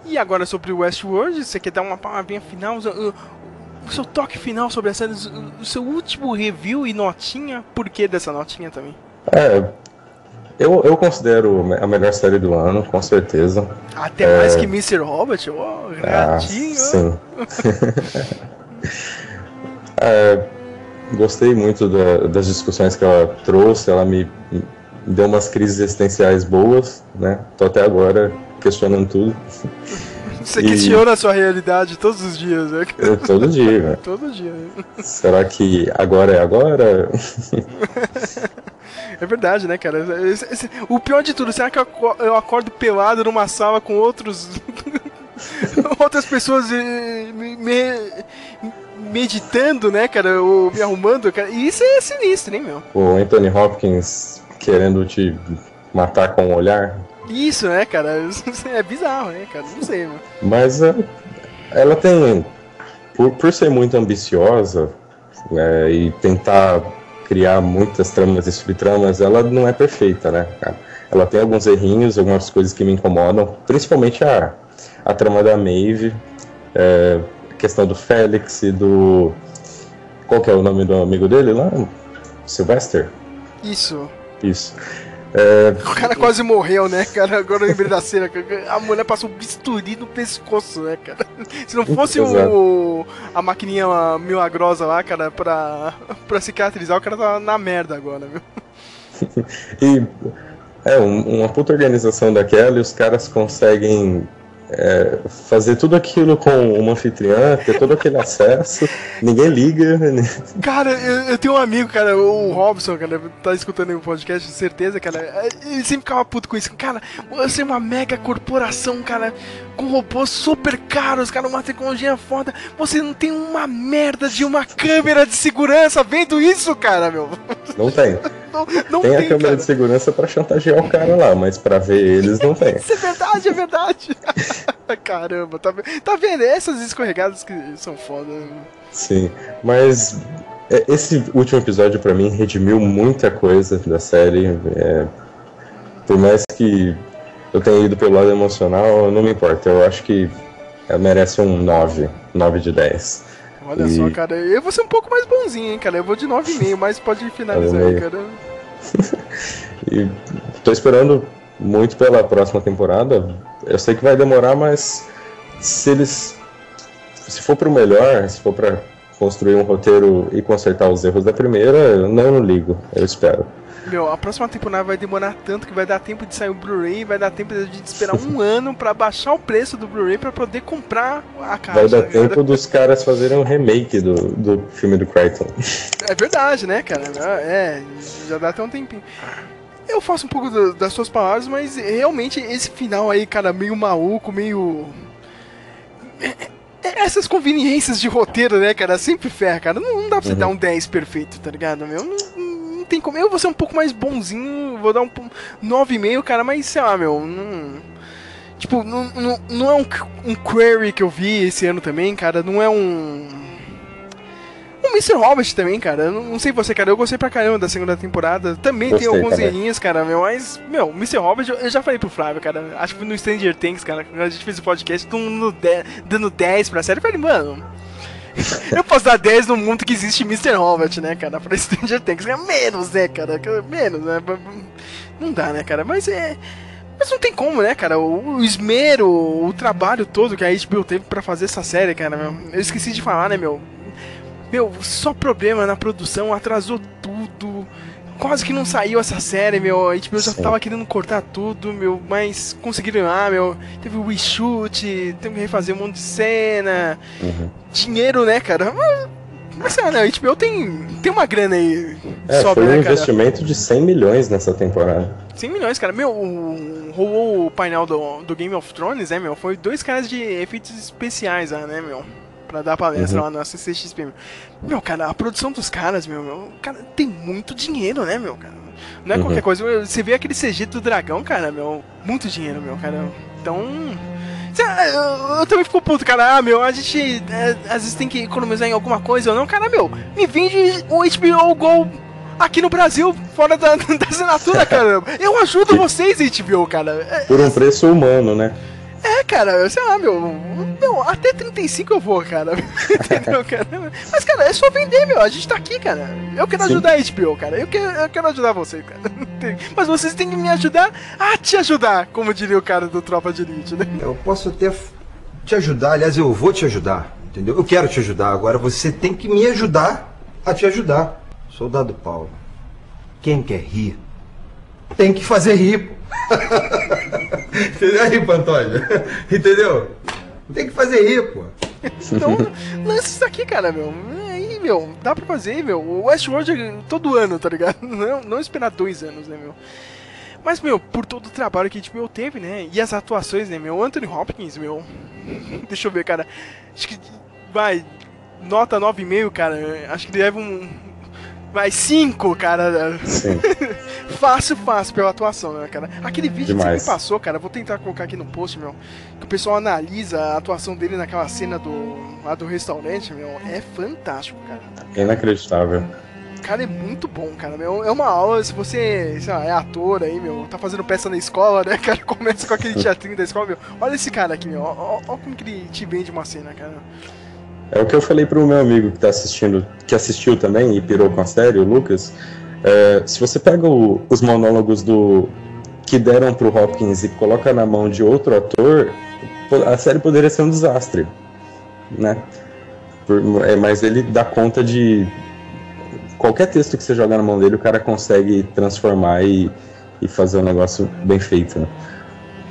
E agora sobre o Westworld, você quer dar uma palavrinha final? O, seu toque final sobre a série, o, seu último review e notinha, por que dessa notinha também? É, eu, eu considero a melhor série do ano, com certeza. Até É, mais que Mr. Robert, ó, Ah, ratinho. sim. [LAUGHS] É, gostei muito da- das discussões que ela trouxe, ela me, me deu umas crises existenciais boas, né? Tô até agora questionando tudo. Você E- questiona a sua realidade todos os dias, né? É, todo dia, né? [LAUGHS] Todo dia. né? Será que agora é agora? [LAUGHS] É verdade, né, cara? O pior de tudo, será que eu aco- eu acordo pelado numa sala com outros. [LAUGHS] outras pessoas eh, me- me- meditando, né, cara? Ou me arrumando, cara? E isso é sinistro, hein, meu? o Anthony Hopkins querendo te matar com o olhar? Isso, né, cara? [LAUGHS] É bizarro, né, cara? Não sei, mano. Mas é, ela tem, por, por ser muito ambiciosa né, e tentar criar muitas tramas e subtramas, ela não é perfeita, né? cara? Ela tem alguns errinhos, algumas coisas que me incomodam, principalmente a, a trama da Maeve, é, a questão do Félix e do. Qual que é o nome do amigo dele lá? Sylvester? Isso. Isso. É, O cara quase morreu, né, cara? Agora eu lembrei da cena. A mulher passou um bisturi no pescoço, né, cara? Se não fosse o, a maquininha milagrosa lá, cara, pra, pra cicatrizar, o cara tava na merda agora, viu? [LAUGHS] E é um- uma puta organização daquela e os caras conseguem é, fazer tudo aquilo com uma anfitriã, ter todo aquele acesso, ninguém liga. né? Cara, eu, eu tenho um amigo, cara, o Robson, cara, tá escutando o podcast, certeza, cara. Ele sempre ficava puto com isso. Cara, você é uma mega corporação, cara, com robôs super caros, cara, uma tecnologia foda. Você não tem uma merda de uma câmera de segurança vendo isso, cara, meu. Não tem. Não, não tem, tem, a câmera cara. de segurança pra chantagear o cara lá, mas pra ver eles não tem. Isso é verdade, é verdade. [LAUGHS] Caramba, tá, tá vendo? Essas escorregadas que são foda. Sim, mas é, esse último episódio pra mim redimiu muita coisa da série. é, por mais que eu tenha ido pelo lado emocional, não me importa. Eu acho que merece um 9, 9 de 10. Olha E- só, cara, eu vou ser um pouco mais bonzinho, hein, cara. Eu vou de 9,5, mas pode finalizar aí, 9,5. cara. [LAUGHS] E tô esperando muito pela próxima temporada. Eu sei que vai demorar, mas se eles. Se for pro melhor, se for pra construir um roteiro e consertar os erros da primeira, eu não ligo. Eu espero. Meu, a próxima temporada vai demorar tanto que vai dar tempo de sair o Blu-ray, vai dar tempo de a gente esperar um [LAUGHS] ano pra baixar o preço do Blu-ray pra poder comprar a caixa. Vai dar tá tempo dos caras fazerem um remake do, do filme do Crichton. É verdade, né, cara? É, já dá até um tempinho. Eu faço um pouco do- das suas palavras, mas realmente esse final aí, cara, meio maluco, meio. É- é- Essas conveniências de roteiro, né, cara, sempre ferra, cara. Não, não dá pra você Uhum. dar um 10 perfeito, tá ligado, meu? Não tem como. Eu vou ser um pouco mais bonzinho, vou dar um po- 9,5, cara, mas sei lá, meu, não. Tipo, não, não, não é um, um query que eu vi esse ano também, cara. Não é um. O Mr. Hobbit também, cara. Eu não, sei você, cara. Eu gostei pra caramba da segunda temporada. Também tem Gostei alguns também. errinhos, cara, meu. Mas, meu, Mr. Hobbit, eu, já falei pro Flávio, cara. Acho que no Stranger Things, cara. Quando a gente fez o podcast, todo mundo dando 10 pra série. Eu falei, mano. Eu posso dar 10 no mundo que existe Mr. Hobbit, né, cara? Pra Stranger Things. É menos, né, cara? Menos, né? Não dá, né, cara? Mas é. Mas não tem como, né, cara? O, esmero, o trabalho todo que a HBO teve pra fazer essa série, cara, meu. Eu esqueci de falar, né, meu? Meu, só problema na produção, atrasou tudo. Quase que não saiu essa série, meu. A HBO já Sim. tava querendo cortar tudo, meu. Mas conseguiram lá, meu. Teve o reshoot, teve que refazer um monte de cena. Uhum. Dinheiro, né, cara? Mas, lá, né? A HBO tem, tem uma grana aí. É, sobra, foi um né, investimento de 100 milhões nessa temporada. 100 milhões, cara. Meu, rolou o painel do, do Game of Thrones, né, meu? Foi dois caras de efeitos especiais lá, né, meu? Pra dar palestra Uhum. lá na CCXP. Meu. meu, cara, a produção dos caras, meu, meu, cara, tem muito dinheiro, né, meu, cara? Não é Uhum. qualquer coisa. Meu, Você vê aquele CG do dragão, cara, meu, muito dinheiro, meu, cara. Então. Lá, Eu, eu também fico puto, cara. Ah, meu, a gente é, às vezes tem que economizar em alguma coisa ou não. Cara, meu, me vende o HBO Go aqui no Brasil, fora da, [LAUGHS] da assinatura, cara. Eu ajudo vocês, HBO, cara. É, Por um preço humano, né? Cara, sei lá, meu, meu, até 35 eu vou, cara. [LAUGHS] Entendeu, cara? Mas, cara, é só vender, meu. A gente tá aqui, cara. Eu quero Sim. ajudar a HBO, cara. Eu quero, eu quero ajudar você, cara. [LAUGHS] Mas vocês têm que me ajudar a te ajudar, como diria o cara do Tropa de Elite, né? Eu posso até te ajudar, aliás, eu vou te ajudar, entendeu? Eu quero te ajudar, agora você tem que me ajudar a te ajudar. Soldado Paulo, quem quer rir, tem que fazer rir. [LAUGHS] Entendeu aí, Pantoja? Entendeu? Tem que fazer rir, pô. Então, lança isso aqui, cara, meu. Aí, meu, dá pra fazer, meu. O Westworld é todo ano, tá ligado? [LAUGHS] Não, não esperar dois anos, né, meu? Mas, meu, por todo o trabalho que a HBO teve, né? E as atuações, né, meu? Anthony Hopkins, meu. [LAUGHS] Deixa eu ver, cara. Acho que. Vai. Nota 9,5, cara. Acho que leva um. Vai, 5, cara. Sim. [LAUGHS] fácil, fácil pela atuação, né, cara? Aquele vídeo que você Demais. me passou, cara, vou tentar colocar aqui no post, meu. Que o pessoal analisa a atuação dele naquela cena do. lá do restaurante, meu. É fantástico, cara. Inacreditável. Cara, é muito bom, cara. Meu, é uma aula, se você, lá, é ator aí, meu, tá fazendo peça na escola, né, [LAUGHS] cara? Começa com aquele teatrinho da escola, meu. Olha esse cara aqui, meu. Ó como que ele te vende uma cena, cara. É o que eu falei pro meu amigo que tá assistindo, que assistiu também e pirou com a série, o Lucas. É, se você pega o- os monólogos do que deram pro Hopkins e coloca na mão de outro ator, a série poderia ser um desastre, né? Por- é, mas ele dá conta de qualquer texto que você jogar na mão dele, o cara consegue transformar e, e fazer um negócio bem feito. Né?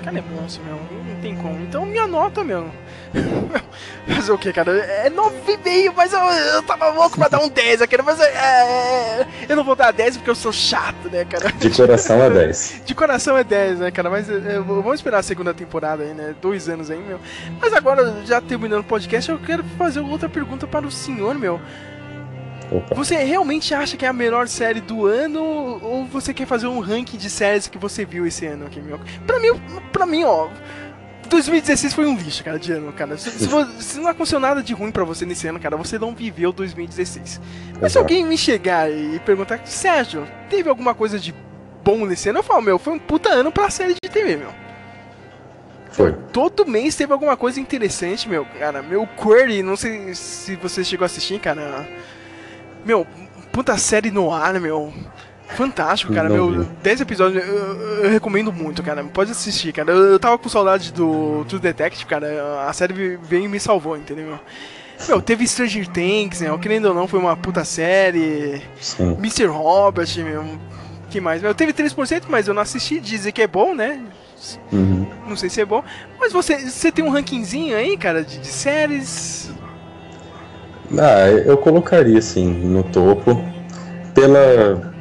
cara é monstro, meu. Não tem como. Então minha nota, meu. [LAUGHS] Fazer o que, cara? É 9,5, mas eu, eu tava louco pra dar um 10 aqui, mas é, é, eu não vou dar 10 porque eu sou chato, né, cara? De coração é 10. [LAUGHS] De coração é 10, né, cara? Mas é, vamos esperar a segunda temporada aí, né? Dois anos aí, meu. Mas agora, já terminando o podcast, eu quero fazer outra pergunta para o senhor, meu. Opa. Você realmente acha que é a melhor série do ano ou você quer fazer um ranking de séries que você viu esse ano aqui, meu? Pra mim, pra mim, ó, 2016 foi um lixo, cara, de ano, cara. Se, se, se, não aconteceu nada de ruim para você nesse ano, cara, você não viveu 2016. Mas Exato. se alguém me chegar e perguntar, Sérgio, teve alguma coisa de bom nesse ano? Eu falo, meu, foi um puta ano pra série de TV, meu. Foi. Todo mês teve alguma coisa interessante, meu, cara. Meu Query, não sei se você chegou a assistir, cara. Meu, puta série no ar, meu. Fantástico, cara. Não meu, 10 episódios eu, eu, recomendo muito, cara. Pode assistir, cara. Eu, eu tava com saudade do True Detective, cara. A série veio e me salvou, entendeu? Meu, teve Stranger Things, né? Querendo ou não, foi uma puta série. Sim. Mr. Robert, meu. que mais? Meu, teve 3%, mas eu não assisti. Dizer que é bom, né? Uhum. Não sei se é bom. Mas você, você tem um rankingzinho aí, cara, de, de séries? Ah, eu colocaria assim no topo pela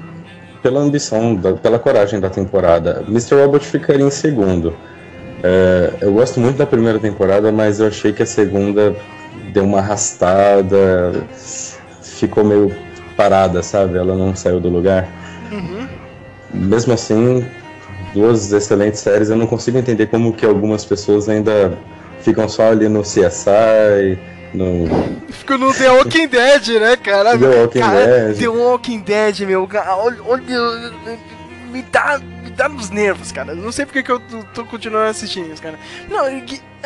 pela ambição, da, pela coragem da temporada. Mr. Robot ficaria em segundo. É, eu gosto muito da primeira temporada, mas eu achei que a segunda deu uma arrastada, ficou meio parada, sabe? Ela não saiu do lugar. Uhum. Mesmo assim, duas excelentes séries. Eu não consigo entender como que algumas pessoas ainda ficam só ali no CSI no... Fico no The Walking Dead, né, cara? The Walking cara, Dead. The Walking Dead, meu. Olha, olha, me dá, me dá nos nervos, cara. Não sei porque que eu tô, continuando assistindo isso, cara. Não,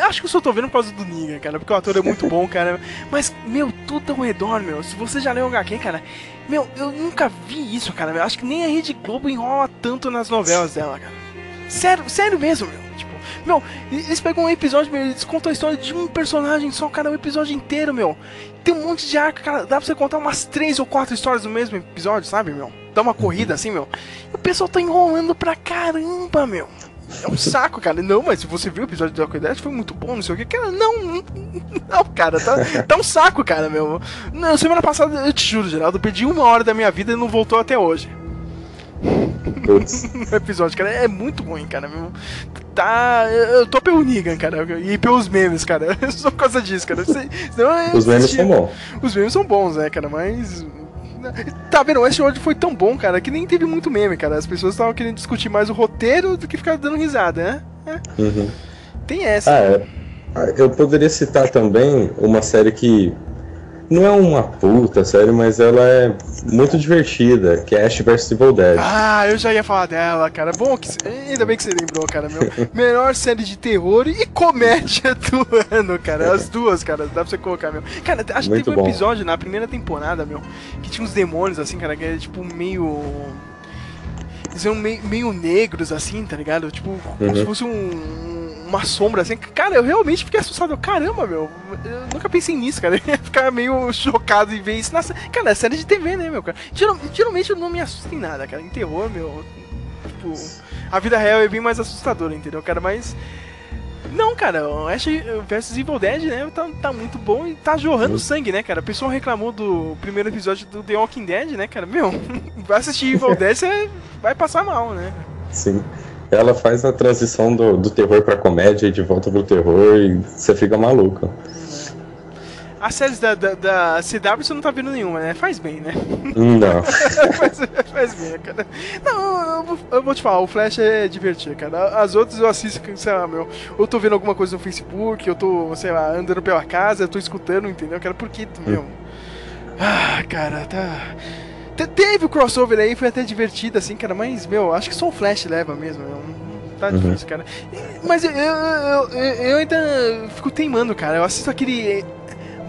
acho que eu só tô vendo por causa do Negan, cara. Porque o ator é muito [LAUGHS] bom, cara. Mas, meu, tudo ao redor, meu. Se você já leu o HQ, cara. Meu, eu nunca vi isso, cara. Acho que nem a Rede Globo enrola tanto nas novelas dela, cara. Sério, sério mesmo, meu. Meu, eles pegam um episódio, meu, eles contam a história de um personagem só, cara, o episódio inteiro, meu. Tem um monte de arco, cara, dá pra você contar umas três ou quatro histórias no mesmo episódio, sabe, meu? Dá uma corrida assim, meu. E o pessoal tá enrolando pra caramba, meu. É um saco, cara. Não, mas se você viu o episódio do Aquidad, foi muito bom, não sei o que. Cara, não, [LAUGHS] não, cara, tá, tá um saco, cara, meu. Não, semana passada, eu te juro, Geraldo, perdi uma hora da minha vida e não voltou até hoje. [LAUGHS] o episódio, cara, é muito ruim, cara. Meu tá. Eu tô pelo Negan, cara. E pelos memes, cara. [LAUGHS] Só por causa disso, cara. Senão, Os memes são bons. Os memes são bons, né, cara? Mas. Tá vendo? O Westworld foi tão bom, cara, que nem teve muito meme, cara. As pessoas estavam querendo discutir mais o roteiro do que ficar dando risada, né? É. Uhum. Tem essa. Ah, é. Ah, eu poderia citar também uma série que não é uma puta série, mas ela é muito divertida, que é Ash vs Evil Dead. Ah, eu já ia falar dela, cara. Bom, que, ainda bem que você lembrou, cara. Meu, [LAUGHS] melhor série de terror e comédia [LAUGHS] do ano, cara. As duas, cara. Dá pra você colocar, meu. Cara, acho que teve um episódio na primeira temporada, meu, que tinha uns demônios, assim, cara, que era tipo meio eles eram meio, meio negros, assim, tá ligado? Tipo, como uhum. se fosse um, uma sombra assim. Cara, eu realmente fiquei assustado. Caramba, meu. Eu nunca pensei nisso, cara. [LAUGHS] Eu ia ficar meio chocado em ver isso. Nossa, cara, é série de TV, né, meu, cara? Geralmente eu não me assusto em nada, cara. Em terror, meu. Tipo, a vida real é bem mais assustadora, entendeu, cara? Mas. Não, cara, o Ash vs Evil Dead, né, tá, tá muito bom e tá jorrando sangue, né, cara? O pessoal reclamou do primeiro episódio do The Walking Dead, né, cara? Meu, vai [LAUGHS] assistir Evil Dead, você vai passar mal, né? Sim ela faz a transição do, do terror pra comédia e de volta pro terror e você fica maluco. As séries da, da, da, CW você não tá vendo nenhuma, né? Faz bem, né? Não. [LAUGHS] faz, faz, bem, cara. Não, eu, eu, vou te falar, o Flash é divertido, cara. As outras eu assisto, sei lá, meu. Eu tô vendo alguma coisa no Facebook, eu tô, sei lá, andando pela casa, eu tô escutando, entendeu? Cara, porque, meu. Hum. Ah, cara, tá. Teve o crossover aí, foi até divertido, assim, cara, mas, meu, acho que só o Flash leva mesmo. Tá uhum. difícil, cara. Mas eu, eu, eu, eu, ainda fico teimando, cara. Eu assisto aquele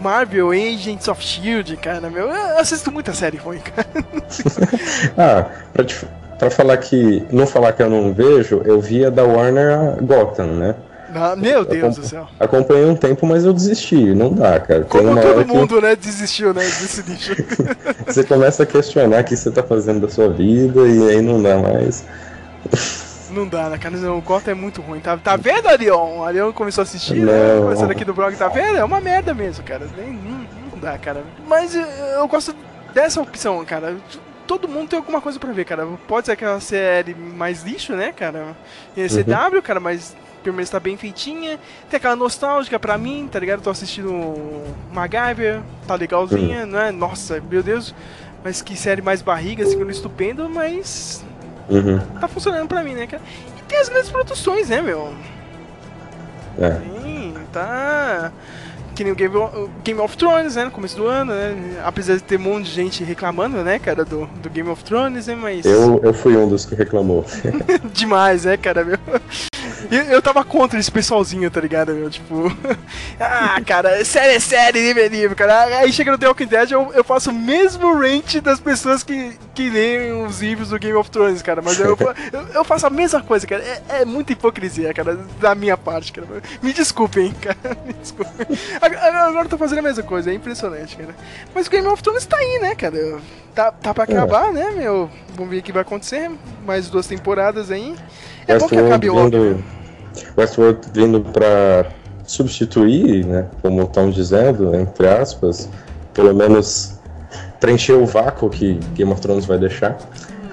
Marvel Agents of Shield, cara, meu. Eu assisto muita série ruim, cara. [LAUGHS] ah, pra, te, pra falar que. Não falar que eu não vejo, eu via da Warner Gotham, né? Ah, meu Deus do céu. Acompanhei um tempo, mas eu desisti. Não dá, cara. Como todo mundo, que... né, desistiu, né, desse lixo. [LAUGHS] você começa a questionar o que você tá fazendo da sua vida e aí não dá mais. Não dá, né, cara? Não, o Gotham é muito ruim. Tá, tá vendo, Arion? O Arion começou a assistir, né? Não. Começando aqui do blog, tá vendo? É uma merda mesmo, cara. Nem, não, não dá, cara. Mas eu, eu gosto dessa opção, cara. Todo mundo tem alguma coisa pra ver, cara. Pode ser aquela série mais lixo, né, cara? Em CW, cara, mas pelo menos tá bem feitinha. Tem aquela nostálgica pra mim, tá ligado? Tô assistindo MacGyver, tá legalzinha, não é? Nossa, meu Deus. Mas que série mais barriga, segundo estupendo, mas Uhum. tá funcionando pra mim, né, cara? E tem as grandes produções, né, meu? É. Sim, tá. Que nem o Game of, Game of Thrones, né? No começo do ano, né? Apesar de ter um monte de gente reclamando, né, cara, do, do Game of Thrones, né? Mas. Eu, eu fui um dos que reclamou. [LAUGHS] Demais, né, cara, meu? Eu, eu tava contra esse pessoalzinho, tá ligado, meu? Tipo. [LAUGHS] ah, cara, série é série, livro é cara. Aí chega no The Walking Dead, eu, eu faço o mesmo rant das pessoas que, que leem os livros do Game of Thrones, cara. Mas eu, [LAUGHS] eu, eu faço a mesma coisa, cara. É, é muita hipocrisia, cara, da minha parte, cara. Me desculpem, [LAUGHS] cara. Me desculpem. Agora, agora eu tô fazendo a mesma coisa, é impressionante, cara. Mas o Game of Thrones tá aí, né, cara? Tá, tá pra acabar, né, meu? Vamos ver o que vai acontecer. Mais duas temporadas aí. É bom que acabe logo. né? vindo, Westworld vindo pra substituir, né, como estão dizendo, entre aspas, pelo menos preencher o vácuo que Game of Thrones vai deixar.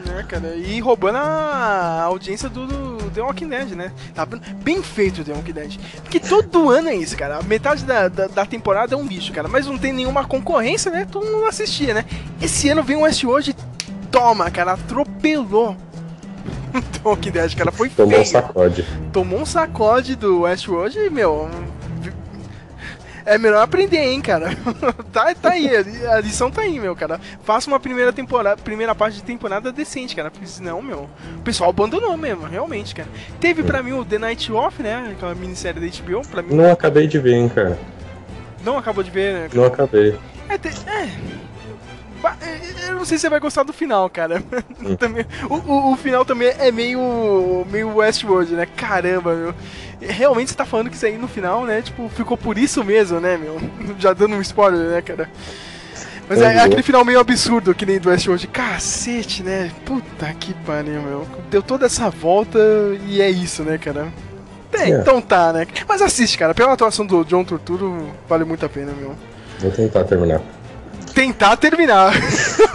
né, cara? E roubando a audiência do, do The Walking Dead, né? Tá bem feito o The Walking Dead. Porque todo [LAUGHS] ano é isso, cara. Metade da, da, da temporada é um lixo, cara. Mas não tem nenhuma concorrência, né? Todo mundo assistia, né? Esse ano vem o Westworld e toma, cara, atropelou. Walking Dead, cara, foi Tomou um sacode. Tomou um sacode do Westworld e, meu... É melhor aprender, hein, cara. [LAUGHS] tá, tá aí, a li- a lição tá aí, meu, cara. Faça uma primeira temporada, primeira parte de temporada decente, cara. Porque senão, meu, o pessoal abandonou mesmo, realmente, cara. Teve pra mim o The Night Off, né? Aquela minissérie da HBO, pra mim. Não acabei de ver, hein, cara. Não acabou de ver, né? Não acabei. É, te- é. Ba- Eu não sei se você vai gostar do final, cara. [LAUGHS] Também- o, o- o final também é meio, meio Westworld, né? Caramba, meu. Realmente você tá falando que isso aí no final, né? Tipo, ficou por isso mesmo, né, meu? [LAUGHS] Já dando um spoiler, né, cara? Mas é, Uhum. aquele final meio absurdo, que nem do Westworld. Cacete, né? Puta que pariu, meu. Deu toda essa volta e é isso, né, cara? É, É. então tá, né? Mas assiste, cara. Pela atuação do John Turturro, vale muito a pena, meu Vou tentar terminar. Tentar terminar.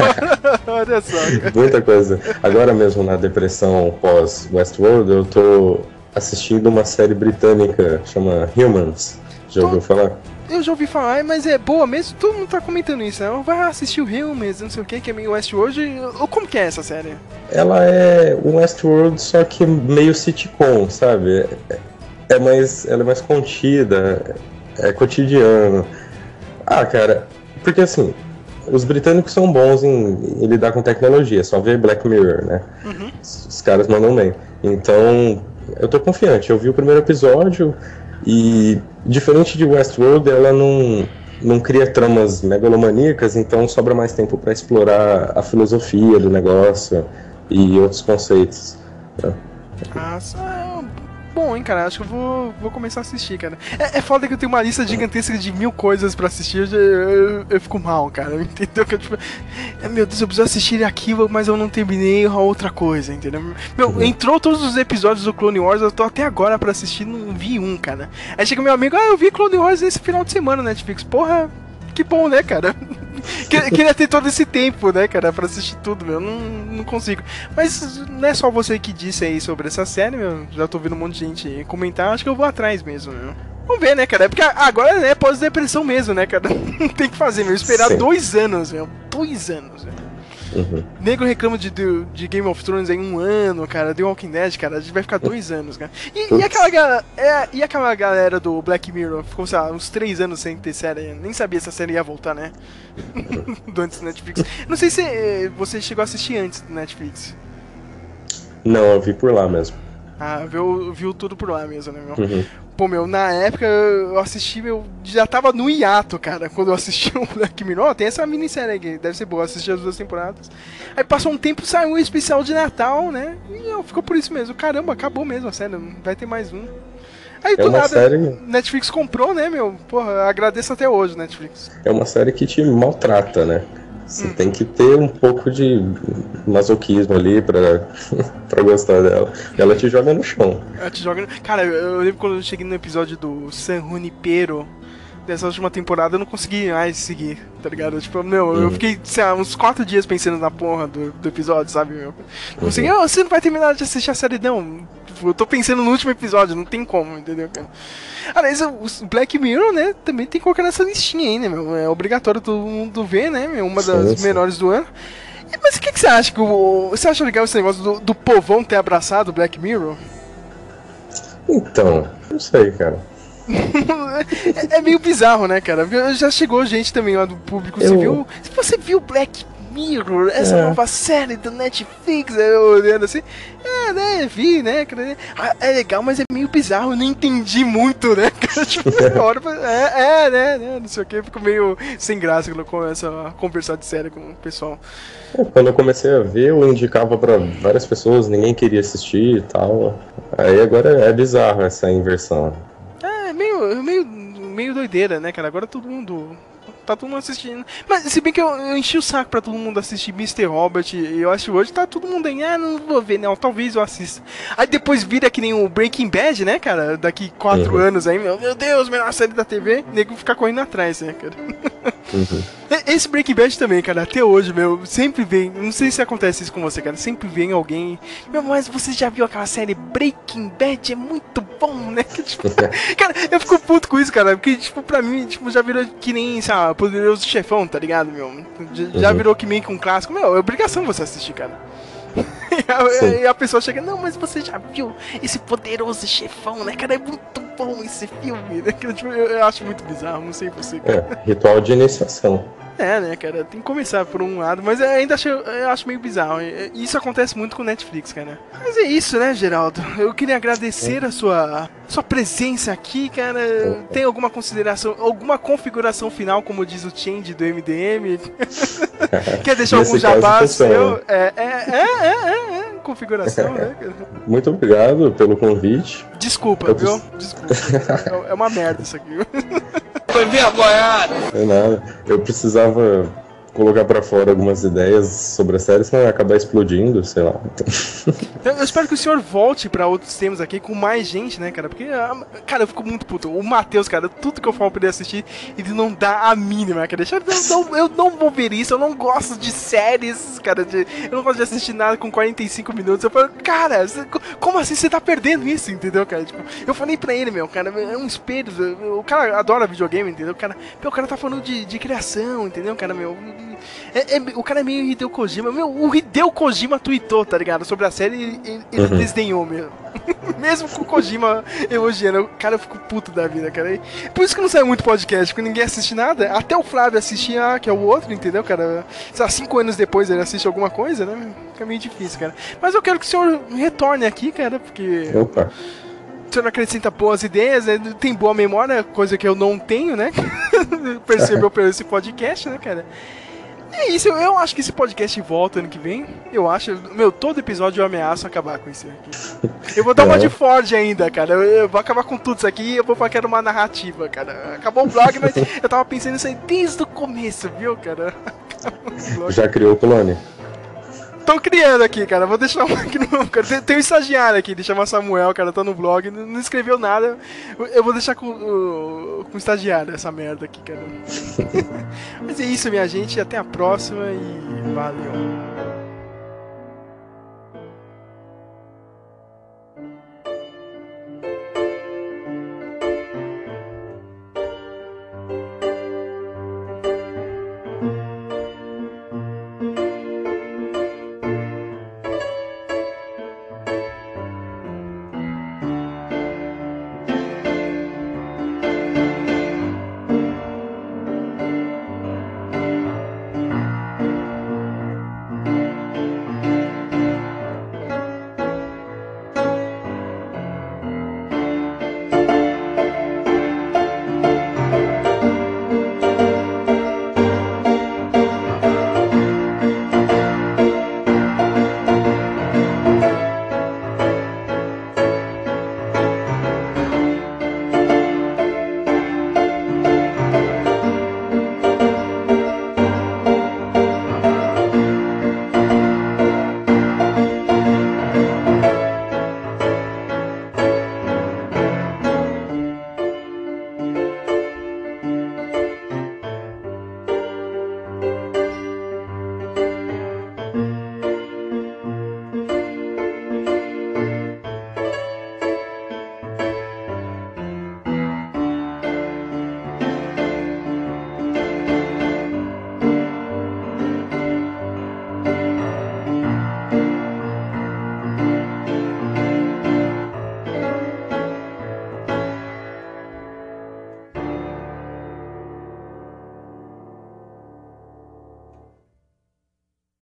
[LAUGHS] Olha só. Muita coisa. Agora mesmo na depressão pós Westworld, eu tô assistindo uma série britânica chama Humans. Já ouviu falar? Eu já ouvi falar, mas é boa mesmo? Todo mundo tá comentando isso, né? Vai assistir o Humans, não sei o que, que é meio Westworld. Ou como que é essa série? Ela é um Westworld, só que meio sitcom, sabe? É, é mais, ela é mais contida, é cotidiano. Ah, cara, porque assim, os britânicos são bons em, em lidar com tecnologia, só ver Black Mirror, né? Os, os caras mandam bem. Então, eu tô confiante. Eu vi o primeiro episódio e, diferente de Westworld, ela não, não cria tramas megalomaníacas, então sobra mais tempo para explorar a filosofia do negócio e outros conceitos. né? Ah, bom, hein, cara? Acho que eu vou, vou começar a assistir, cara. É, é foda que eu tenho uma lista gigantesca de mil coisas pra assistir, eu, eu, eu fico mal, cara. [LAUGHS] Entendeu? Que eu, tipo, é, meu Deus, eu preciso assistir aquilo, mas eu não terminei a outra coisa, entendeu? Meu, entrou todos os episódios do Clone Wars, eu tô até agora pra assistir, não vi um, cara. Aí chega meu amigo, ah, eu vi Clone Wars esse final de semana na Netflix. Porra, que bom, né, cara? [LAUGHS] Que- Queria ter todo esse tempo, né, cara, pra assistir tudo, meu. Não, não consigo. Mas não é só você que disse aí sobre essa série, meu. Já tô vendo um monte de gente comentar, acho que eu vou atrás mesmo, meu. Vamos ver, né, cara? É porque agora é pós-depressão mesmo, né, cara? [LAUGHS] Tem que fazer, meu. Esperar Sim. dois anos, meu. Dois anos, meu. Uhum. Nego reclama de, de, de Game of Thrones em um ano, cara. The Walking Dead, cara, a gente vai ficar dois anos, cara. E, e aquela, ga- é, e aquela galera do Black Mirror? Ficou, sei lá, uns três anos sem ter série. Nem sabia se a série ia voltar, né? [LAUGHS] do antes do Netflix. Não sei se eh, você chegou a assistir antes do Netflix. Não, eu vi por lá mesmo. Ah, viu, viu tudo por lá mesmo, né, meu? Uhum. Pô, meu, na época eu assisti, meu, já tava no hiato, cara, quando eu assisti o Black Mirror. Ó, tem essa minissérie aqui, deve ser boa, eu assisti as duas temporadas. Aí passou um tempo, saiu um especial de Natal, né? E ó, ficou por isso mesmo. Caramba, acabou mesmo a série, não vai ter mais um. Aí É do uma nada, série- Netflix comprou, né, meu? Porra, agradeço até hoje, Netflix. É uma série que te maltrata, né? Você tem que ter um pouco de masoquismo ali pra, [LAUGHS] pra gostar dela. E ela te joga no chão. Ela te joga. Cara, eu, eu lembro quando eu cheguei no episódio do San Junipero dessa última temporada, eu não consegui mais seguir, tá ligado? Tipo, meu, eu Uhum. fiquei, sei lá, uns quatro dias pensando na porra do, do episódio, sabe? Meu? Não consegui, "Ah, você não vai terminar de assistir a série, não. Tipo, eu tô pensando no último episódio, não tem como, entendeu, cara? Aliás, o Black Mirror, né, também tem que colocar nessa listinha aí, né, meu? É obrigatório todo mundo ver, né, meu? Uma das Sim, sim. menores do ano. Mas o que, que você acha? Que o, você acha legal esse negócio do, do povão ter abraçado o Black Mirror? Então, não sei, cara. É, é meio bizarro, né, cara? Já chegou gente também lá do público Eu- civil. Se você viu Black Mirror, essa É. nova série do Netflix, eu olhando assim, é, né, vi, né, ah, é legal, mas é meio bizarro, eu não entendi muito, né, [LAUGHS] cara, tipo, [LAUGHS] hora, é, é, né, né, não sei o que, fico meio sem graça quando eu começo a conversar de série com o pessoal. Quando eu comecei a ver, eu indicava pra várias pessoas, ninguém queria assistir e tal. Aí agora é bizarro essa inversão. Meio, meio, meio doideira, né, cara? Agora todo mundo. Tá todo mundo assistindo. Mas se bem que eu, eu enchi o saco pra todo mundo assistir Mr. Robert e eu acho que hoje tá todo mundo aí, ah, não vou ver, não, talvez eu assista. Aí depois vira que nem o Breaking Bad, né, cara? Daqui quatro Uhum. anos aí, meu, meu Deus, melhor série da TV, nego fica correndo atrás, né, cara? Uhum. Esse Breaking Bad também, cara, até hoje, meu, sempre vem, não sei se acontece isso com você, cara, sempre vem alguém, meu, mas você já viu aquela série Breaking Bad? É muito bom, né? [LAUGHS] Tipo, [LAUGHS] cara, eu fico puto com isso, cara, porque, tipo, pra mim, tipo, já virou que nem, sei lá, Poderoso Chefão, tá ligado, meu? Já, Uhum. virou que meio que um clássico, meu, é obrigação você assistir, cara. [LAUGHS] E a, e a pessoa chega, não, mas você já viu esse poderoso chefão, né, cara? É muito bom esse filme, né? [LAUGHS] Eu, eu acho muito bizarro, não sei você, cara. É, ritual de iniciação. É, né, cara? Tem que começar por um lado, mas ainda acho, eu acho meio bizarro. E- Isso acontece muito com o Netflix, cara. Mas é isso, né, Geraldo? Eu queria agradecer a sua, sua presença aqui, cara. Tem alguma consideração, alguma configuração final, como diz o change do MDM? [LAUGHS] Quer deixar algum jabá seu? É, é, é, é, é, é, configuração, né? [LAUGHS] cara? Muito obrigado pelo convite. Desculpa, viu? Desculpa. É- É uma merda isso aqui. [LAUGHS] Foi envergonhado. É nada. Eu precisava colocar pra fora algumas ideias sobre a série, senão ia acabar explodindo, sei lá. [LAUGHS] Eu, eu espero que o senhor volte pra outros temas aqui com mais gente, né, cara? Porque, ah, cara, eu fico muito puto. O Matheus, cara, tudo que eu falo pra ele assistir, ele não dá a mínima, cara. Eu não, eu não vou ver isso, eu não gosto de séries, cara. de- eu não gosto de assistir nada com 45 minutos. Eu falo, cara, como assim você tá perdendo isso, entendeu, cara? Tipo, eu falei pra ele, meu, cara, é um espelho. O cara adora videogame, entendeu? O cara, meu, o cara tá falando de, de criação, entendeu, cara, meu? É- é- o cara é meio Hideo Kojima. Meu, o Hideo Kojima tweetou, tá ligado? Sobre a série e ele, ele Uhum. desdenhou mesmo. [LAUGHS] mesmo com o Kojima elogiando. Cara, eu fico puto da vida, cara. E Por isso que não sai muito podcast, porque ninguém assiste nada. Até o Flávio assistia, que é o outro, entendeu, cara? Sei lá, cinco anos depois ele assiste alguma coisa, né? Fica meio difícil, cara. Mas eu quero que o senhor retorne aqui, cara, porque Opa. o senhor acrescenta boas ideias, né? tem boa memória, coisa que eu não tenho, né? [LAUGHS] Percebeu pelo esse podcast, né, cara? É isso, eu, acho que esse podcast volta ano que vem. Eu acho. Meu, todo episódio eu ameaço acabar com isso aqui. Eu vou dar uma Não. [LAUGHS] de Ford ainda, cara. Eu, eu vou acabar com tudo isso aqui e eu vou falar que era uma narrativa, cara. Acabou o blog, mas [LAUGHS] eu tava pensando nisso aí desde o começo, viu, cara? [LAUGHS] Acabou o blog. Já criou o clone? Tô criando aqui, cara. Vou deixar [LAUGHS] aqui no. Cara, tem, um estagiário aqui, ele chama Samuel, cara, tá no blog, não, não escreveu nada. Eu vou deixar com, o- com o estagiário essa merda aqui, cara. [LAUGHS] Mas é isso, minha gente. Até a próxima e valeu.